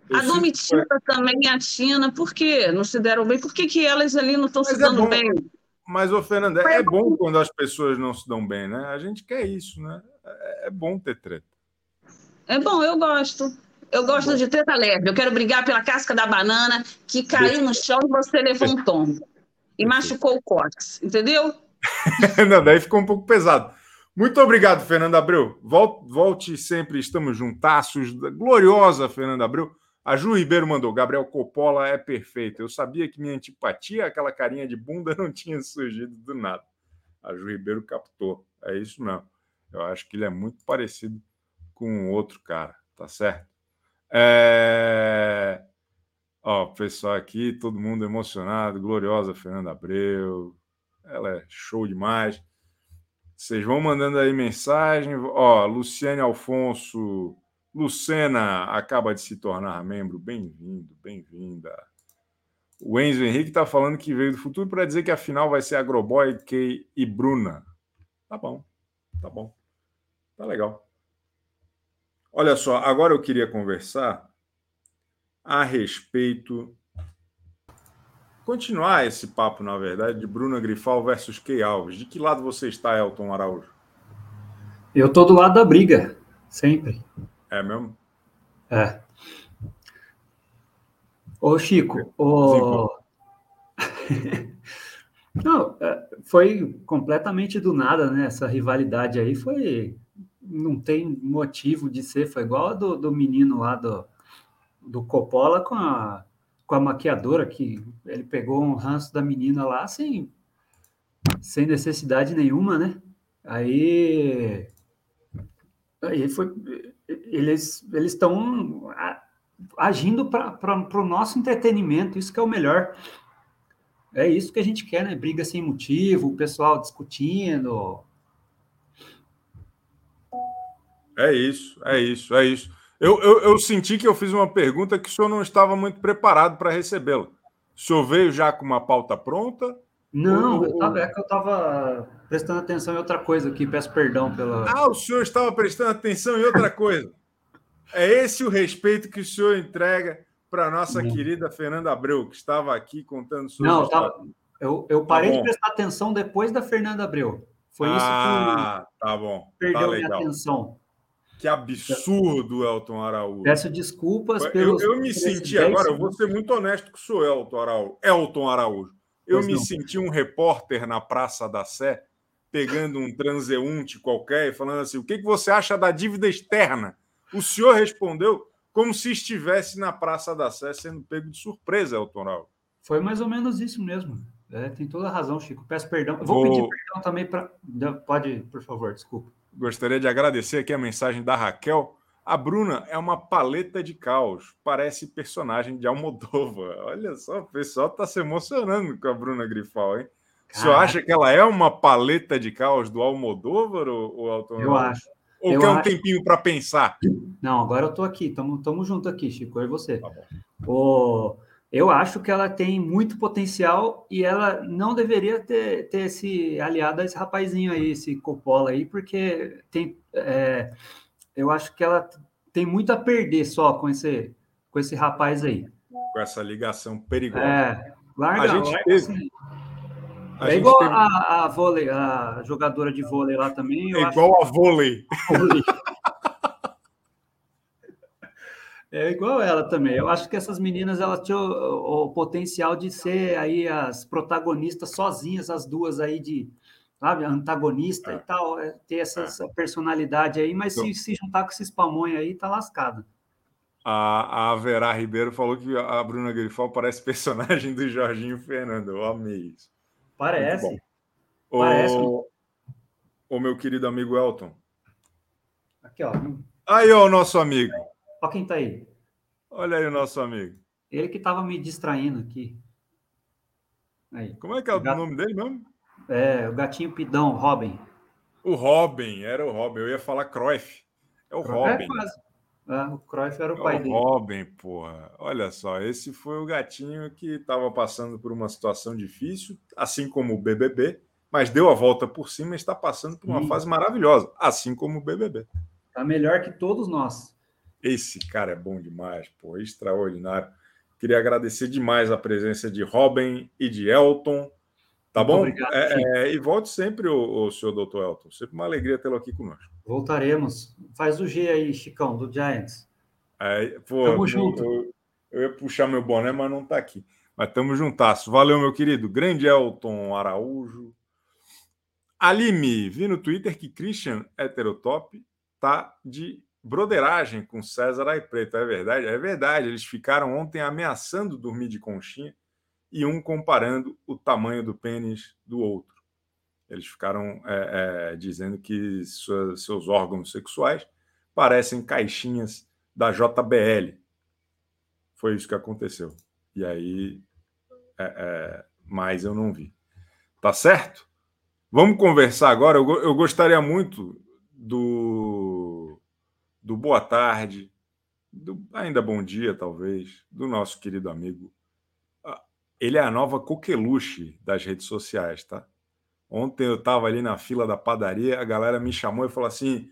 Eu a Domitila foi... também e a Tina, por quê? Não se deram bem? Por que, que elas ali não estão se é dando é bem? Mas, ô Fernanda, é, é bom quando as pessoas não se dão bem, né? A gente quer isso, né? É, é bom ter treta. É bom, eu gosto. Eu gosto bom. de treta leve. Eu quero brigar pela casca da banana que caiu no chão e você levou um tombo. E machucou o córtex, entendeu? não, daí ficou um pouco pesado. Muito obrigado, Fernando Abreu. Volte, volte sempre, estamos juntaços. Gloriosa, Fernando Abreu. A Ju Ribeiro mandou: Gabriel Coppola é perfeito. Eu sabia que minha antipatia, aquela carinha de bunda, não tinha surgido do nada. A Ju Ribeiro captou. É isso mesmo. Eu acho que ele é muito parecido com outro cara, tá certo? É... Ó, pessoal aqui, todo mundo emocionado. Gloriosa Fernanda Abreu. Ela é show demais. Vocês vão mandando aí mensagem. Ó, Luciane Alfonso. Lucena acaba de se tornar membro. Bem-vindo, bem-vinda. O Enzo Henrique está falando que veio do futuro para dizer que a final vai ser Agroboy, Kay e Bruna. Tá bom, tá bom. Tá legal. Olha só, agora eu queria conversar a respeito continuar esse papo, na verdade, de Bruna Grifal versus Key Alves. De que lado você está, Elton Araújo? Eu estou do lado da briga, sempre. É mesmo? É. Ô, Chico, o... Não, é, foi completamente do nada, né? Essa rivalidade aí foi. Não tem motivo de ser, foi igual a do, do menino lá do, do Coppola com a com a maquiadora, que ele pegou um ranço da menina lá sem, sem necessidade nenhuma, né? Aí, aí foi, eles eles estão agindo para o nosso entretenimento, isso que é o melhor. É isso que a gente quer, né? Briga sem motivo, o pessoal discutindo. É isso, é isso, é isso. Eu, eu, eu, senti que eu fiz uma pergunta que o senhor não estava muito preparado para recebê-la. O senhor veio já com uma pauta pronta? Não, ou... eu tava, é que eu estava prestando atenção em outra coisa aqui, peço perdão pela. Ah, o senhor estava prestando atenção em outra coisa. é esse o respeito que o senhor entrega para a nossa querida Fernanda Abreu, que estava aqui contando sobre. Não, tava... eu, eu parei tá de prestar atenção depois da Fernanda Abreu. Foi ah, isso que. Ah, tá bom. Tá perdeu tá minha atenção. Que absurdo, Elton Araújo. Peço desculpas pelos. Eu, eu me senti agora, eu vou ser muito honesto que sou Elton Araújo. Elton Araújo. Eu pois me não. senti um repórter na Praça da Sé, pegando um transeunte qualquer e falando assim: o que, que você acha da dívida externa? O senhor respondeu como se estivesse na Praça da Sé sendo pego de surpresa, Elton Araújo. Foi mais ou menos isso mesmo. É, tem toda a razão, Chico. Peço perdão. Vou, vou pedir perdão também para. Pode, por favor, desculpa. Gostaria de agradecer aqui a mensagem da Raquel. A Bruna é uma paleta de caos, parece personagem de Almodóvar. Olha só, o pessoal está se emocionando com a Bruna Grifal, hein? O senhor acha que ela é uma paleta de caos do Almodóvar ou, ou Elton Eu acho. Ou eu quer um tempinho para pensar? Não, agora eu estou aqui, estamos junto aqui, Chico, eu e você. Tá o, Eu acho que ela tem muito potencial e ela não deveria ter, ter se aliado a esse rapazinho aí, esse Coppola aí, porque tem, é, eu acho que ela tem muito a perder só com esse, com esse rapaz aí. Com essa ligação perigosa. É, larga, a gente larga teve, assim. A é igual teve... a, a, vôlei, a jogadora de vôlei lá também. É igual a vôlei. vôlei. É igual ela também. Eu acho que essas meninas elas tinham o, o, potencial de ser aí as protagonistas sozinhas, as duas aí de sabe, antagonista é. e tal, é, ter essa, é. essa, personalidade aí, mas então, se, se juntar com esses pamonhos aí, tá lascado. A, a Vera Ribeiro falou que a Bruna Grifal parece personagem do Jorginho Fernando. Eu amei isso. Parece. Parece. O, o meu querido amigo Elton. Aqui, ó. Aí, ó, o nosso amigo. Olha quem tá aí. Olha aí o nosso amigo. Ele que tava me distraindo aqui. Aí. Como é que é o, gato... nome dele mesmo? É, o gatinho pidão, Robin. O Robin, era o Robin. Eu ia falar Cruyff. É o é, Robin. É, quase. É, o Cruyff era o é pai o dele. Robin, porra. Olha só, esse foi o gatinho que estava passando por uma situação difícil, assim como o BBB, mas deu a volta por cima e está passando por uma Sim. fase maravilhosa, assim como o BBB. Tá melhor que todos nós. Esse cara é bom demais, pô, extraordinário. Queria agradecer demais a presença de Robin e de Elton. Tá Muito bom? Obrigado, é, é, e volte sempre, o, o senhor doutor Elton. Sempre uma alegria tê-lo aqui conosco. Voltaremos. Faz o G aí, Chicão, do Giants. É, pô, tamo junto. Eu, eu, ia puxar meu boné, mas não tá aqui. Mas tamo juntasso. Valeu, meu querido. Grande Elton Araújo. Alime, vi no Twitter que Christian Heterotop tá de broderagem com César Ai Preto. É verdade? É verdade. Eles ficaram ontem ameaçando dormir de conchinha e um comparando o tamanho do pênis do outro. Eles ficaram é, é, dizendo que sua, seus órgãos sexuais parecem caixinhas da JBL. Foi isso que aconteceu. E aí, é, é, mas eu não vi. Tá certo? Vamos conversar agora. Eu, eu gostaria muito do do boa tarde, do ainda bom dia, talvez, do nosso querido amigo. Ele é a nova coqueluche das redes sociais, tá? Ontem eu estava ali na fila da padaria, a galera me chamou e falou assim: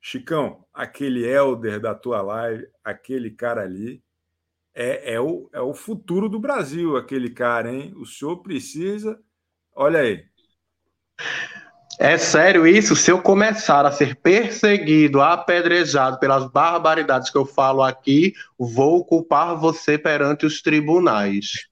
Chicão, aquele elder da tua live, aquele cara ali, é, é, o, é o futuro do Brasil, aquele cara, hein? O senhor precisa. Olha aí. É sério isso? Se eu começar a ser perseguido, apedrejado pelas barbaridades que eu falo aqui, vou culpar você perante os tribunais.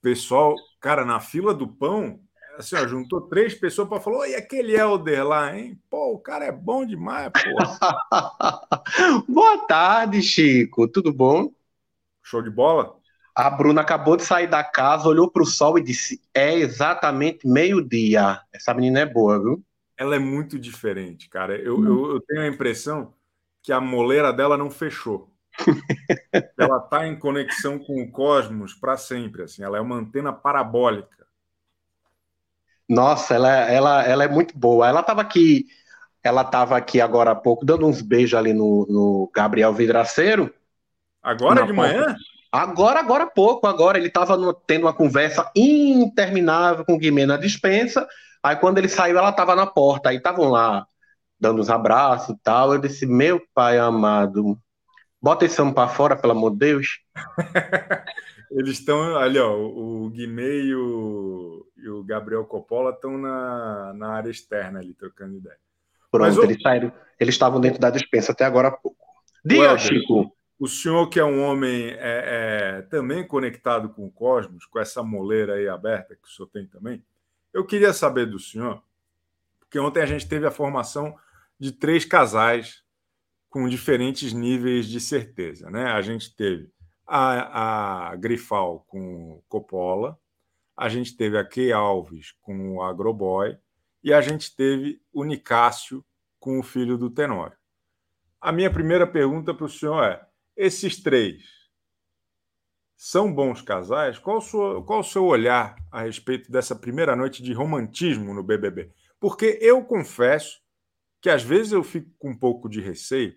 Pessoal, cara, na fila do pão, assim, ó, juntou três pessoas para falar: e aquele Helder lá, hein? Pô, o cara é bom demais, pô. Boa tarde, Chico. Tudo bom? Show de bola? A Bruna acabou de sair da casa, olhou para o sol e disse: É exatamente meio-dia. Essa menina é boa, viu? Ela é muito diferente, cara. Eu, hum. eu, eu tenho a impressão que a moleira dela não fechou. ela está em conexão com o cosmos para sempre. Assim, ela é uma antena parabólica. Nossa, ela, ela, ela é muito boa. Ela estava aqui, ela estava aqui agora há pouco dando uns beijos ali no, no Gabriel Vidraceiro. Agora de porta. manhã? Agora, agora há pouco, agora ele estava tendo uma conversa interminável com o Guimê na dispensa. Aí quando ele saiu, ela estava na porta. Aí estavam lá dando uns abraços e tal. Eu disse: Meu pai amado, bota esse homem para fora, pelo amor de Deus. Eles estão ali, ó. O Guimê e o, e o Gabriel Coppola estão na, na área externa ali, trocando ideia. Pronto, Mas, eles saíram. Eles estavam dentro da dispensa até agora há pouco. Diga, Chico. O senhor, que é um homem é, é, também conectado com o cosmos, com essa moleira aí aberta que o senhor tem também, eu queria saber do senhor, porque ontem a gente teve a formação de três casais com diferentes níveis de certeza. Né? A gente teve a, a Grifal com Coppola, a gente teve a Key Alves com o Agroboy e a gente teve o Nicásio com o filho do Tenório. A minha primeira pergunta para o senhor é: esses três são bons casais? Qual o, seu, qual o seu olhar a respeito dessa primeira noite de romantismo no BBB? Porque eu confesso que às vezes eu fico com um pouco de receio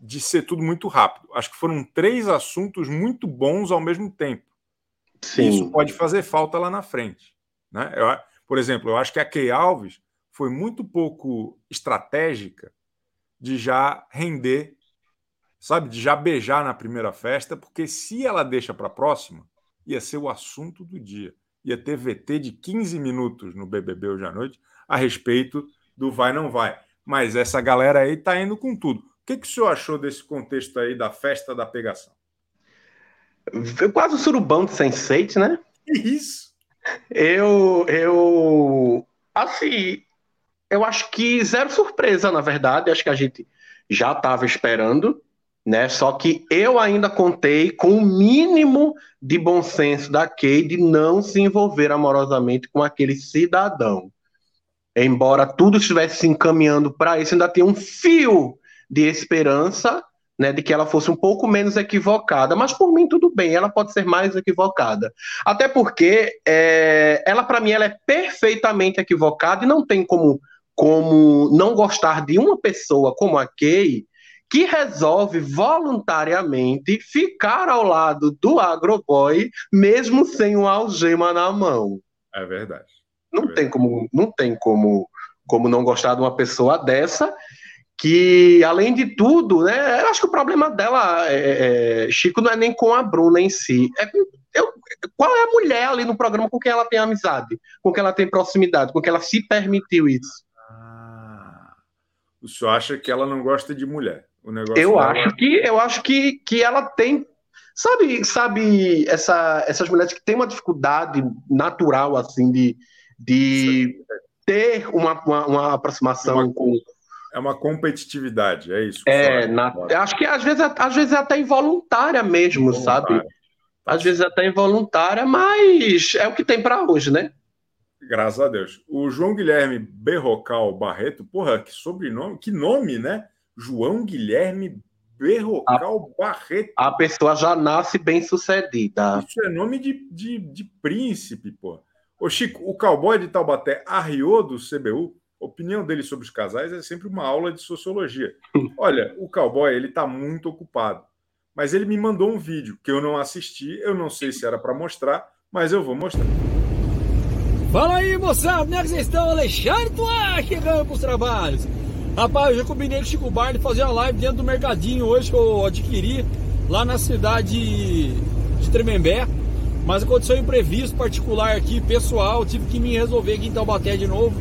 de ser tudo muito rápido. Acho que foram três assuntos muito bons ao mesmo tempo. Sim. Isso pode fazer falta lá na frente. Né? Eu, por exemplo, eu acho que a Key Alves foi muito pouco estratégica de já render, sabe, de já beijar na primeira festa, porque se ela deixa para a próxima, ia ser o assunto do dia. Ia ter VT de 15 minutos no BBB hoje à noite a respeito do vai não vai. Mas essa galera aí tá indo com tudo. O que, que o senhor achou desse contexto aí da festa da pegação? Foi quase o surubão de Sense8, né? Isso. Eu, eu, assim, eu acho que zero surpresa, na verdade. Acho que a gente já estava esperando, né? Só que eu ainda contei com o mínimo de bom senso da Kay de não se envolver amorosamente com aquele cidadão. Embora tudo estivesse se encaminhando para isso, ainda tem um fio de esperança né, de que ela fosse um pouco menos equivocada, mas por mim tudo bem, ela pode ser mais equivocada. Até porque é, ela, para mim, ela é perfeitamente equivocada e não tem como, como não gostar de uma pessoa como a Kay, que resolve voluntariamente ficar ao lado do agroboy, mesmo sem uma algema na mão. É verdade. Não é tem verdade. como, não tem como, como não gostar de uma pessoa dessa que, além de tudo, né, eu acho que o problema dela, é, é, Chico, não é nem com a Bruna em si. É, eu, qual é a mulher ali no programa com quem ela tem amizade, com quem ela tem proximidade, com quem ela se permitiu isso? Ah, o senhor acha que ela não gosta de mulher? O negócio eu dela... acho que eu acho que, que ela tem sabe sabe essa, essas mulheres que têm uma dificuldade natural assim de, de ter uma, uma, uma aproximação uma... com é uma competitividade, é isso. É, na, acho que às vezes, às vezes é até involuntária mesmo, involuntária. sabe? Às vezes é até involuntária, mas é o que tem para hoje, né? Graças a Deus. O João Guilherme Berrocal Barreto, porra, que sobrenome, que nome, né? João Guilherme Berrocal a, Barreto. A pessoa já nasce bem sucedida. Isso é nome de, de, de príncipe, pô. Ô Chico, o cowboy de Taubaté arriou do CBU opinião dele sobre os casais é sempre uma aula de sociologia. Olha, o cowboy ele está muito ocupado, mas ele me mandou um vídeo que eu não assisti, eu não sei se era para mostrar, mas eu vou mostrar. Fala aí, moçada, como é que vocês estão? Alexandre Tuá chegando para os trabalhos. Rapaz, eu combinei com o Chico Barney fazer uma live dentro do mercadinho hoje que eu adquiri lá na cidade de Tremembé. Mas aconteceu um imprevisto particular aqui, pessoal, tive que me resolver aqui em Taubaté de novo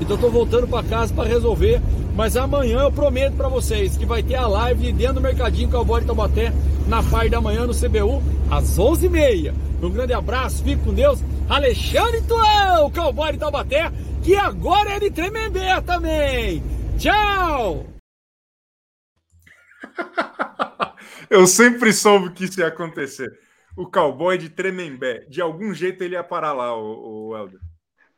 então estou voltando para casa para resolver. Mas amanhã eu prometo para vocês que vai ter a live dentro do Mercadinho Cowboy de Taubaté na parte da manhã no CBU às 11h30. Um grande abraço, fique com Deus. Alexandre Tuão, Cowboy de Taubaté, que agora é de Tremembé também. Tchau! eu sempre soube que isso ia acontecer. O cowboy de Tremembé, de algum jeito ele ia parar lá, o, o Helder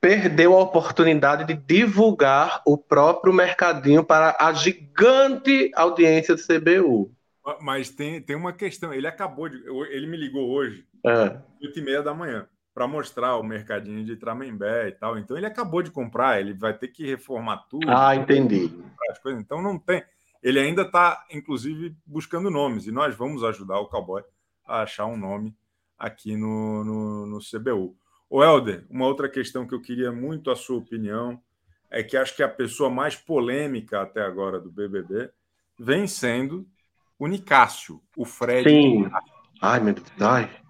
perdeu a oportunidade de divulgar o próprio mercadinho para a gigante audiência do CBU. Mas tem, tem uma questão. Ele acabou de. Ele me ligou hoje, é. 8 e meia da manhã, para mostrar o mercadinho de Tramembé e tal. Então ele acabou de comprar, ele vai ter que reformar tudo. Ah, entendi. Então não tem. Ele ainda está, inclusive, buscando nomes, e nós vamos ajudar o cowboy a achar um nome aqui no, no, no CBU. O Helder, uma outra questão que eu queria muito a sua opinião é que acho que a pessoa mais polêmica até agora do BBB vem sendo o Nicásio, o Fred. Sim. Ai, meu Deus. Ai.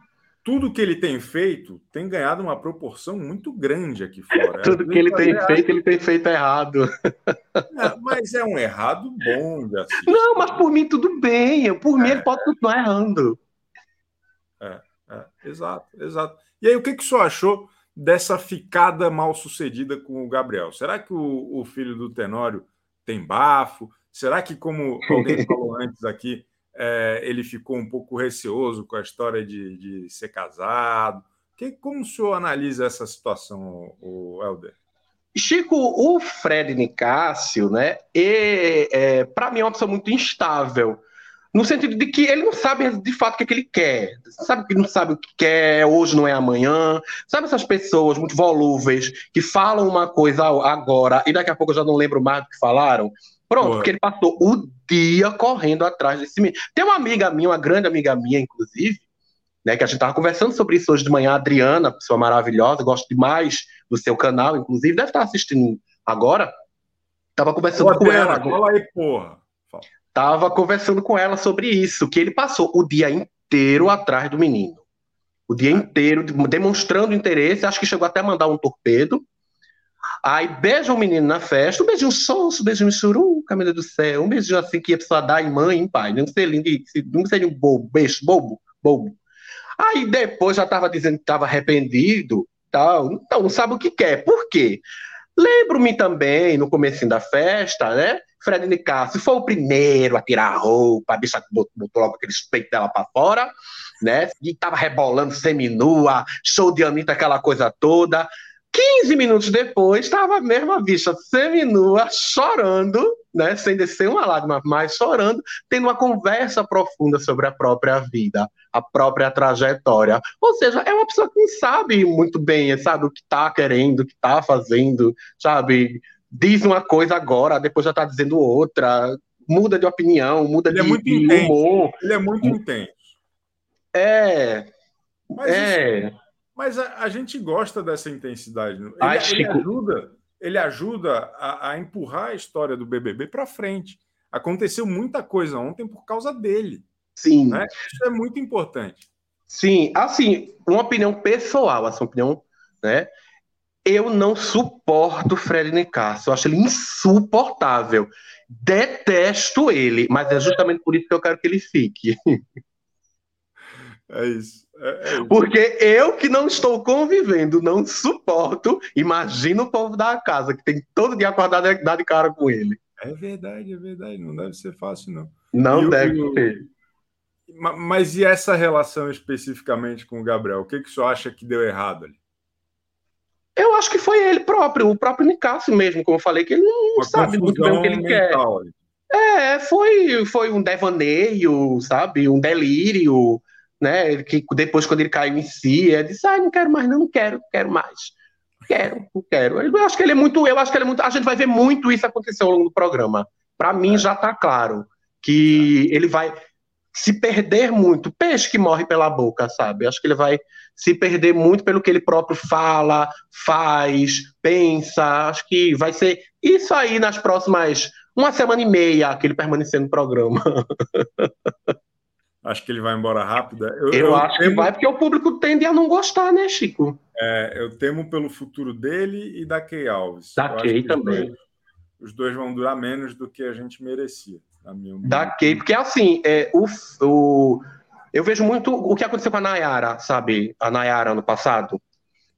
Tudo que ele tem feito tem ganhado uma proporção muito grande aqui fora. Tudo que ele tem errado. feito, ele tem feito errado. É, mas é um errado bom assistir. Não, mas por mim tudo bem. Por é, mim ele pode continuar errando. É, é, exato, exato. E aí, o que, que o senhor achou dessa ficada mal sucedida com o Gabriel? Será que o, o filho do Tenório tem bafo? Será que, como alguém falou antes aqui, é, ele ficou um pouco receoso com a história de, de ser casado? Que, como o senhor analisa essa situação, o Helder? Chico, o Fred Nicásio, né, é, é para mim é uma pessoa muito instável no sentido de que ele não sabe de fato o que, é que ele quer, sabe que não sabe o que quer, hoje não é amanhã, sabe essas pessoas muito volúveis que falam uma coisa agora e daqui a pouco eu já não lembro mais do que falaram. Pronto, porque ele passou o dia correndo atrás desse menino. Tem uma amiga minha, uma grande amiga minha, inclusive, né? Que a gente estava conversando sobre isso hoje de manhã. A Adriana, pessoa maravilhosa, gosto demais do seu canal, inclusive, deve estar assistindo agora. Tava conversando Ô, com Adriana, ela. Fala aí, porra. Fala. Tava conversando com ela sobre isso, que ele passou o dia inteiro atrás do menino. O dia inteiro, demonstrando interesse, acho que chegou até a mandar um torpedo. Aí beija o menino na festa, um beijinho sonso, um beijinho churu, camisa do céu, um beijinho assim que a pessoa dá em mãe, em pai, não seria, não seria um bobo, beijo, bobo, bobo. Aí depois já tava dizendo que estava arrependido, tal, então não sabe o que quer. Por quê? Lembro-me também, no começo da festa, né? Fred Nicasso foi o primeiro a tirar a roupa, a bicha botou logo aquele peito dela para fora, né? E tava rebolando seminua, show de Anitta, aquela coisa toda. 15 minutos depois, estava a mesma bicha seminua, chorando, né, sem descer uma lágrima, mas chorando, tendo uma conversa profunda sobre a própria vida, a própria trajetória. Ou seja, é uma pessoa que não sabe muito bem, sabe, o que está querendo, o que está fazendo, sabe? Diz uma coisa agora, depois já está dizendo outra, muda de opinião, muda Ele é de, é muito de humor. Ele é muito intenso. É. Mas é. Isso mas a, a gente gosta dessa intensidade. Ele, Ai, ele ajuda, ele ajuda a, a, empurrar a história do BBB para frente. Aconteceu muita coisa ontem por causa dele. Sim. Né? Isso é muito importante. Sim, assim, uma opinião pessoal, essa opinião, né? Eu não suporto Fred Nicasso, eu acho ele insuportável. Detesto ele, mas é justamente por isso que eu quero que ele fique. É isso. É, é Porque eu que não estou convivendo, não suporto. Imagina o povo da casa, que tem todo dia acordado e dar de cara com ele. É verdade, é verdade. Não deve ser fácil, não. Não deve o, ser. Mas e essa relação especificamente com o Gabriel? O que, que o senhor acha que deu errado ali? Eu acho que foi ele próprio, o próprio Nicasso mesmo, como eu falei, que ele não Uma sabe muito bem o que ele quer. Ali. É, foi, foi um devaneio, sabe? Um delírio né? Que depois, quando ele caiu em si, ele disse: ah, não quero mais, não, não quero, não quero mais. Quero, não quero. Eu acho que ele é muito, eu acho que ele é muito. A gente vai ver muito isso acontecer ao longo do programa. Para mim, é. já está claro que ele vai se perder muito. Peixe que morre pela boca, sabe? Acho que ele vai se perder muito pelo que ele próprio fala, faz, pensa. Acho que vai ser isso aí nas próximas uma semana e meia que ele permanecer no programa. Acho que ele vai embora rápido. Eu, eu, eu acho temo... que vai, porque o público tende a não gostar, né, Chico? É, eu temo pelo futuro dele e da Key Alves. Da Key também. Os dois, os dois, vão durar menos do que a gente merecia. Na minha da Key, porque assim, é, o, o, eu vejo muito o que aconteceu com a Nayara, sabe? A Nayara ano passado.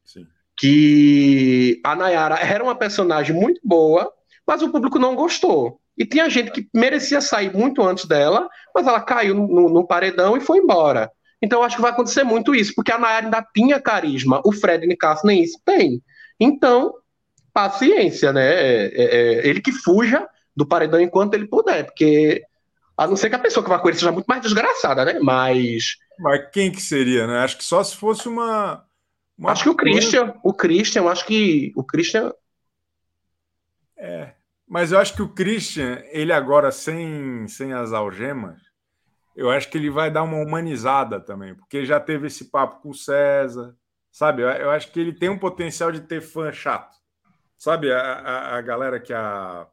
Sim. Que a Nayara era uma personagem muito boa, mas o público não gostou. E tinha gente que merecia sair muito antes dela, mas ela caiu no, no paredão e foi embora. Então acho que vai acontecer muito isso, porque a Nayara ainda tinha carisma, o Fred Nicasso nem isso tem. Então, paciência, né? É, é, é, ele que fuja do paredão enquanto ele puder, porque a não ser que a pessoa que vai com ele seja muito mais desgraçada, né? Mas. Mas quem que seria, né? Acho que só se fosse uma. uma acho que o Christian, o Christian, acho que o Christian. É, mas eu acho que o Christian, ele agora sem, sem as algemas, eu acho que ele vai dar uma humanizada também, porque já teve esse papo com o César, sabe? Eu, eu acho que ele tem um potencial de ter fã chato, sabe? A, a, a galera que a,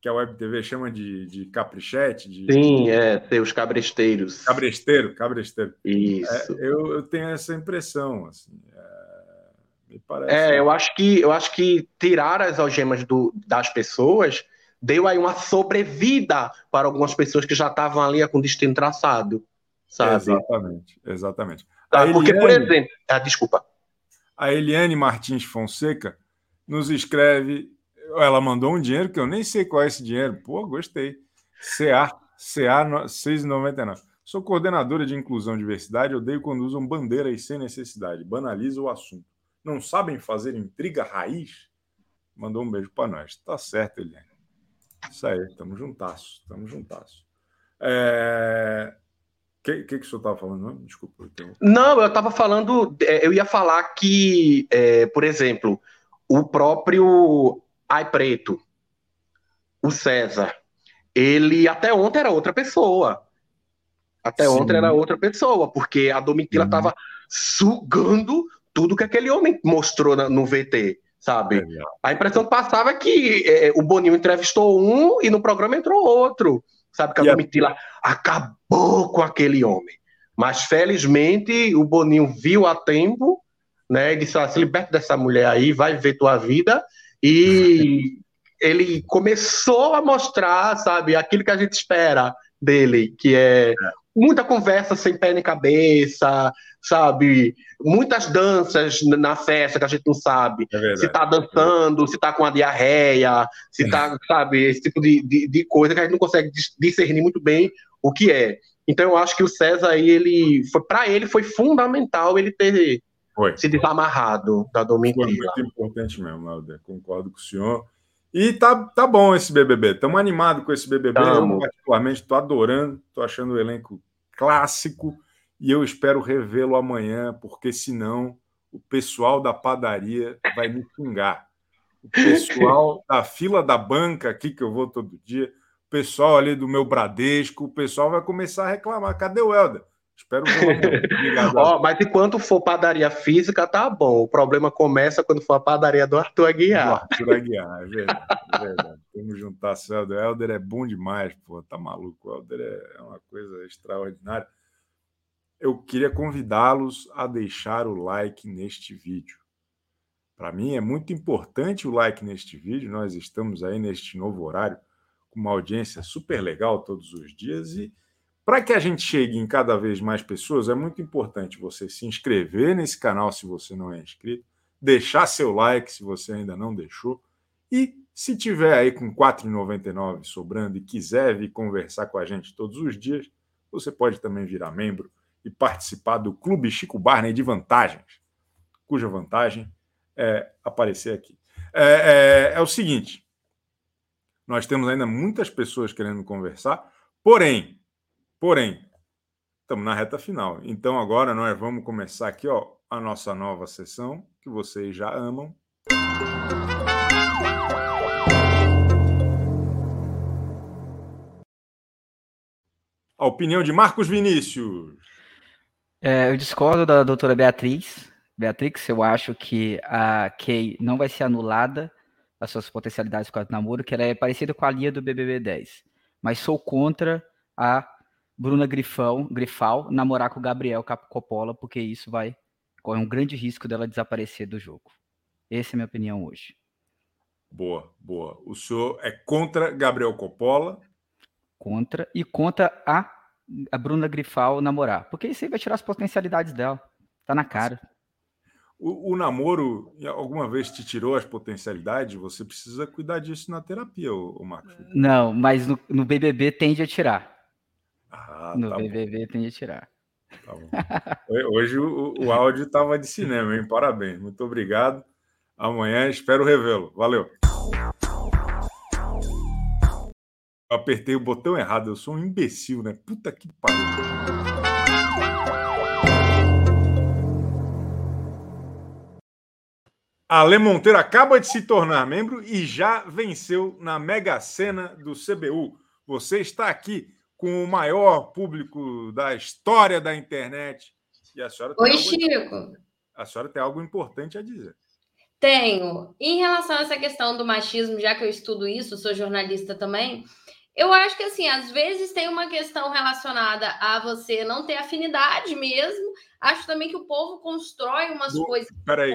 que a Web TV chama de, de caprichete. De, Sim, é, ter os cabresteiros. Cabresteiro, cabresteiro. Isso. É, eu, eu tenho essa impressão, assim. É, Parece... É, eu acho que eu acho que tirar as algemas do, das pessoas deu aí uma sobrevida para algumas pessoas que já estavam ali com destino traçado, sabe? Exatamente, exatamente. Tá, porque, Eliane, por exemplo, ah, desculpa. A Eliane Martins Fonseca nos escreve, ela mandou um dinheiro que eu nem sei qual é esse dinheiro. Pô, gostei. CA, CA 6,99. Sou coordenadora de inclusão e diversidade, odeio quando usam bandeiras sem necessidade, banaliza o assunto não sabem fazer intriga raiz, mandou um beijo para nós. Tá certo, Eliane. Isso aí, estamos juntasso, estamos juntasso. É... O que, que, que o senhor estava falando? Não? Desculpa. Eu tenho... Não, eu estava falando, é, eu ia falar que, é, por exemplo, o próprio Ai Preto, o César, ele até ontem era outra pessoa. Até Sim. ontem era outra pessoa, porque a Domitila estava uhum. sugando tudo que aquele homem mostrou no VT, sabe? É a impressão que passava é que é, o Boninho entrevistou um e no programa entrou outro, sabe? Que a e Domitila acabou com aquele homem. Mas felizmente o Boninho viu a tempo, né? E disse: ah, se liberta dessa mulher aí, vai ver tua vida. E ele começou a mostrar, sabe, aquilo que a gente espera dele, que é, é muita conversa sem pé nem cabeça, sabe? Muitas danças na festa que a gente não sabe é se tá dançando, se tá com a diarreia, se tá, sabe, esse tipo de, de, de, coisa que a gente não consegue discernir muito bem o que é. Então eu acho que o César aí, ele foi para ele foi fundamental ele ter foi. se desamarrado da Domitila. Foi muito importante mesmo, Helder. Concordo com o senhor. E tá, tá bom esse BBB. Estamos animados com esse BBB. Tamo. Eu, particularmente, estou adorando. Estou achando o elenco clássico. E eu espero revê-lo amanhã, porque senão o pessoal da padaria vai me xingar. O pessoal da fila da banca aqui, que eu vou todo dia, o pessoal ali do meu Bradesco, o pessoal vai começar a reclamar. Cadê o Helder? Espero que oh, Mas enquanto for padaria física, tá bom. O problema começa quando for a padaria do Arthur Aguiar. Do Arthur Aguiar, é verdade. É verdade. Vamos juntar o Helder. Helder é bom demais, pô. Tá maluco. O Helder é uma coisa extraordinária. Eu queria convidá-los a deixar o like neste vídeo. Para mim é muito importante o like neste vídeo. Nós estamos aí neste novo horário com uma audiência super legal todos os dias e para que a gente chegue em cada vez mais pessoas, é muito importante você se inscrever nesse canal se você não é inscrito, deixar seu like se você ainda não deixou e se tiver aí com R$ 4,99 sobrando e quiser vir conversar com a gente todos os dias, você pode também virar membro e participar do Clube Chico Barney de vantagens, cuja vantagem é aparecer aqui. É, é, é o seguinte: nós temos ainda muitas pessoas querendo conversar, porém, Porém, estamos na reta final. Então agora nós vamos começar aqui, ó, a nossa nova sessão que vocês já amam. A opinião de Marcos Vinícius. É, eu discordo da doutora Beatriz. Beatrix, eu acho que a Kay não vai ser anulada as suas potencialidades com o namoro, que ela é parecida com a linha do BBB 10. Mas sou contra a Bruna Grifão, Grifal namorar com o Gabriel Coppola, porque isso vai correr um grande risco dela desaparecer do jogo. Essa é a minha opinião hoje. Boa, boa. O senhor é contra Gabriel Coppola? Contra e contra a, a Bruna Grifal namorar, porque isso aí vai tirar as potencialidades dela. Tá na cara. O, o, namoro alguma vez te tirou as potencialidades? Você precisa cuidar disso na terapia, o, Marcos. Não, mas no, no BBB tende a tirar. Ah, no tá BBB bom. tem de tirar. Tá Hoje o, o áudio estava de cinema, hein? Parabéns. Muito obrigado. Amanhã espero revê-lo. Valeu. Eu apertei o botão errado. Eu sou um imbecil, né? Puta que pariu. Ale Monteiro acaba de se tornar membro e já venceu na Mega Sena do CBU. Você está aqui com o maior público da história da internet. E a senhora Oi, Chico. A senhora tem algo importante a dizer. Tenho. Em relação a essa questão do machismo, já que eu estudo isso, sou jornalista também, eu acho que assim, às vezes tem uma questão relacionada a você não ter afinidade mesmo. Acho também que o povo constrói umas coisas. Peraí,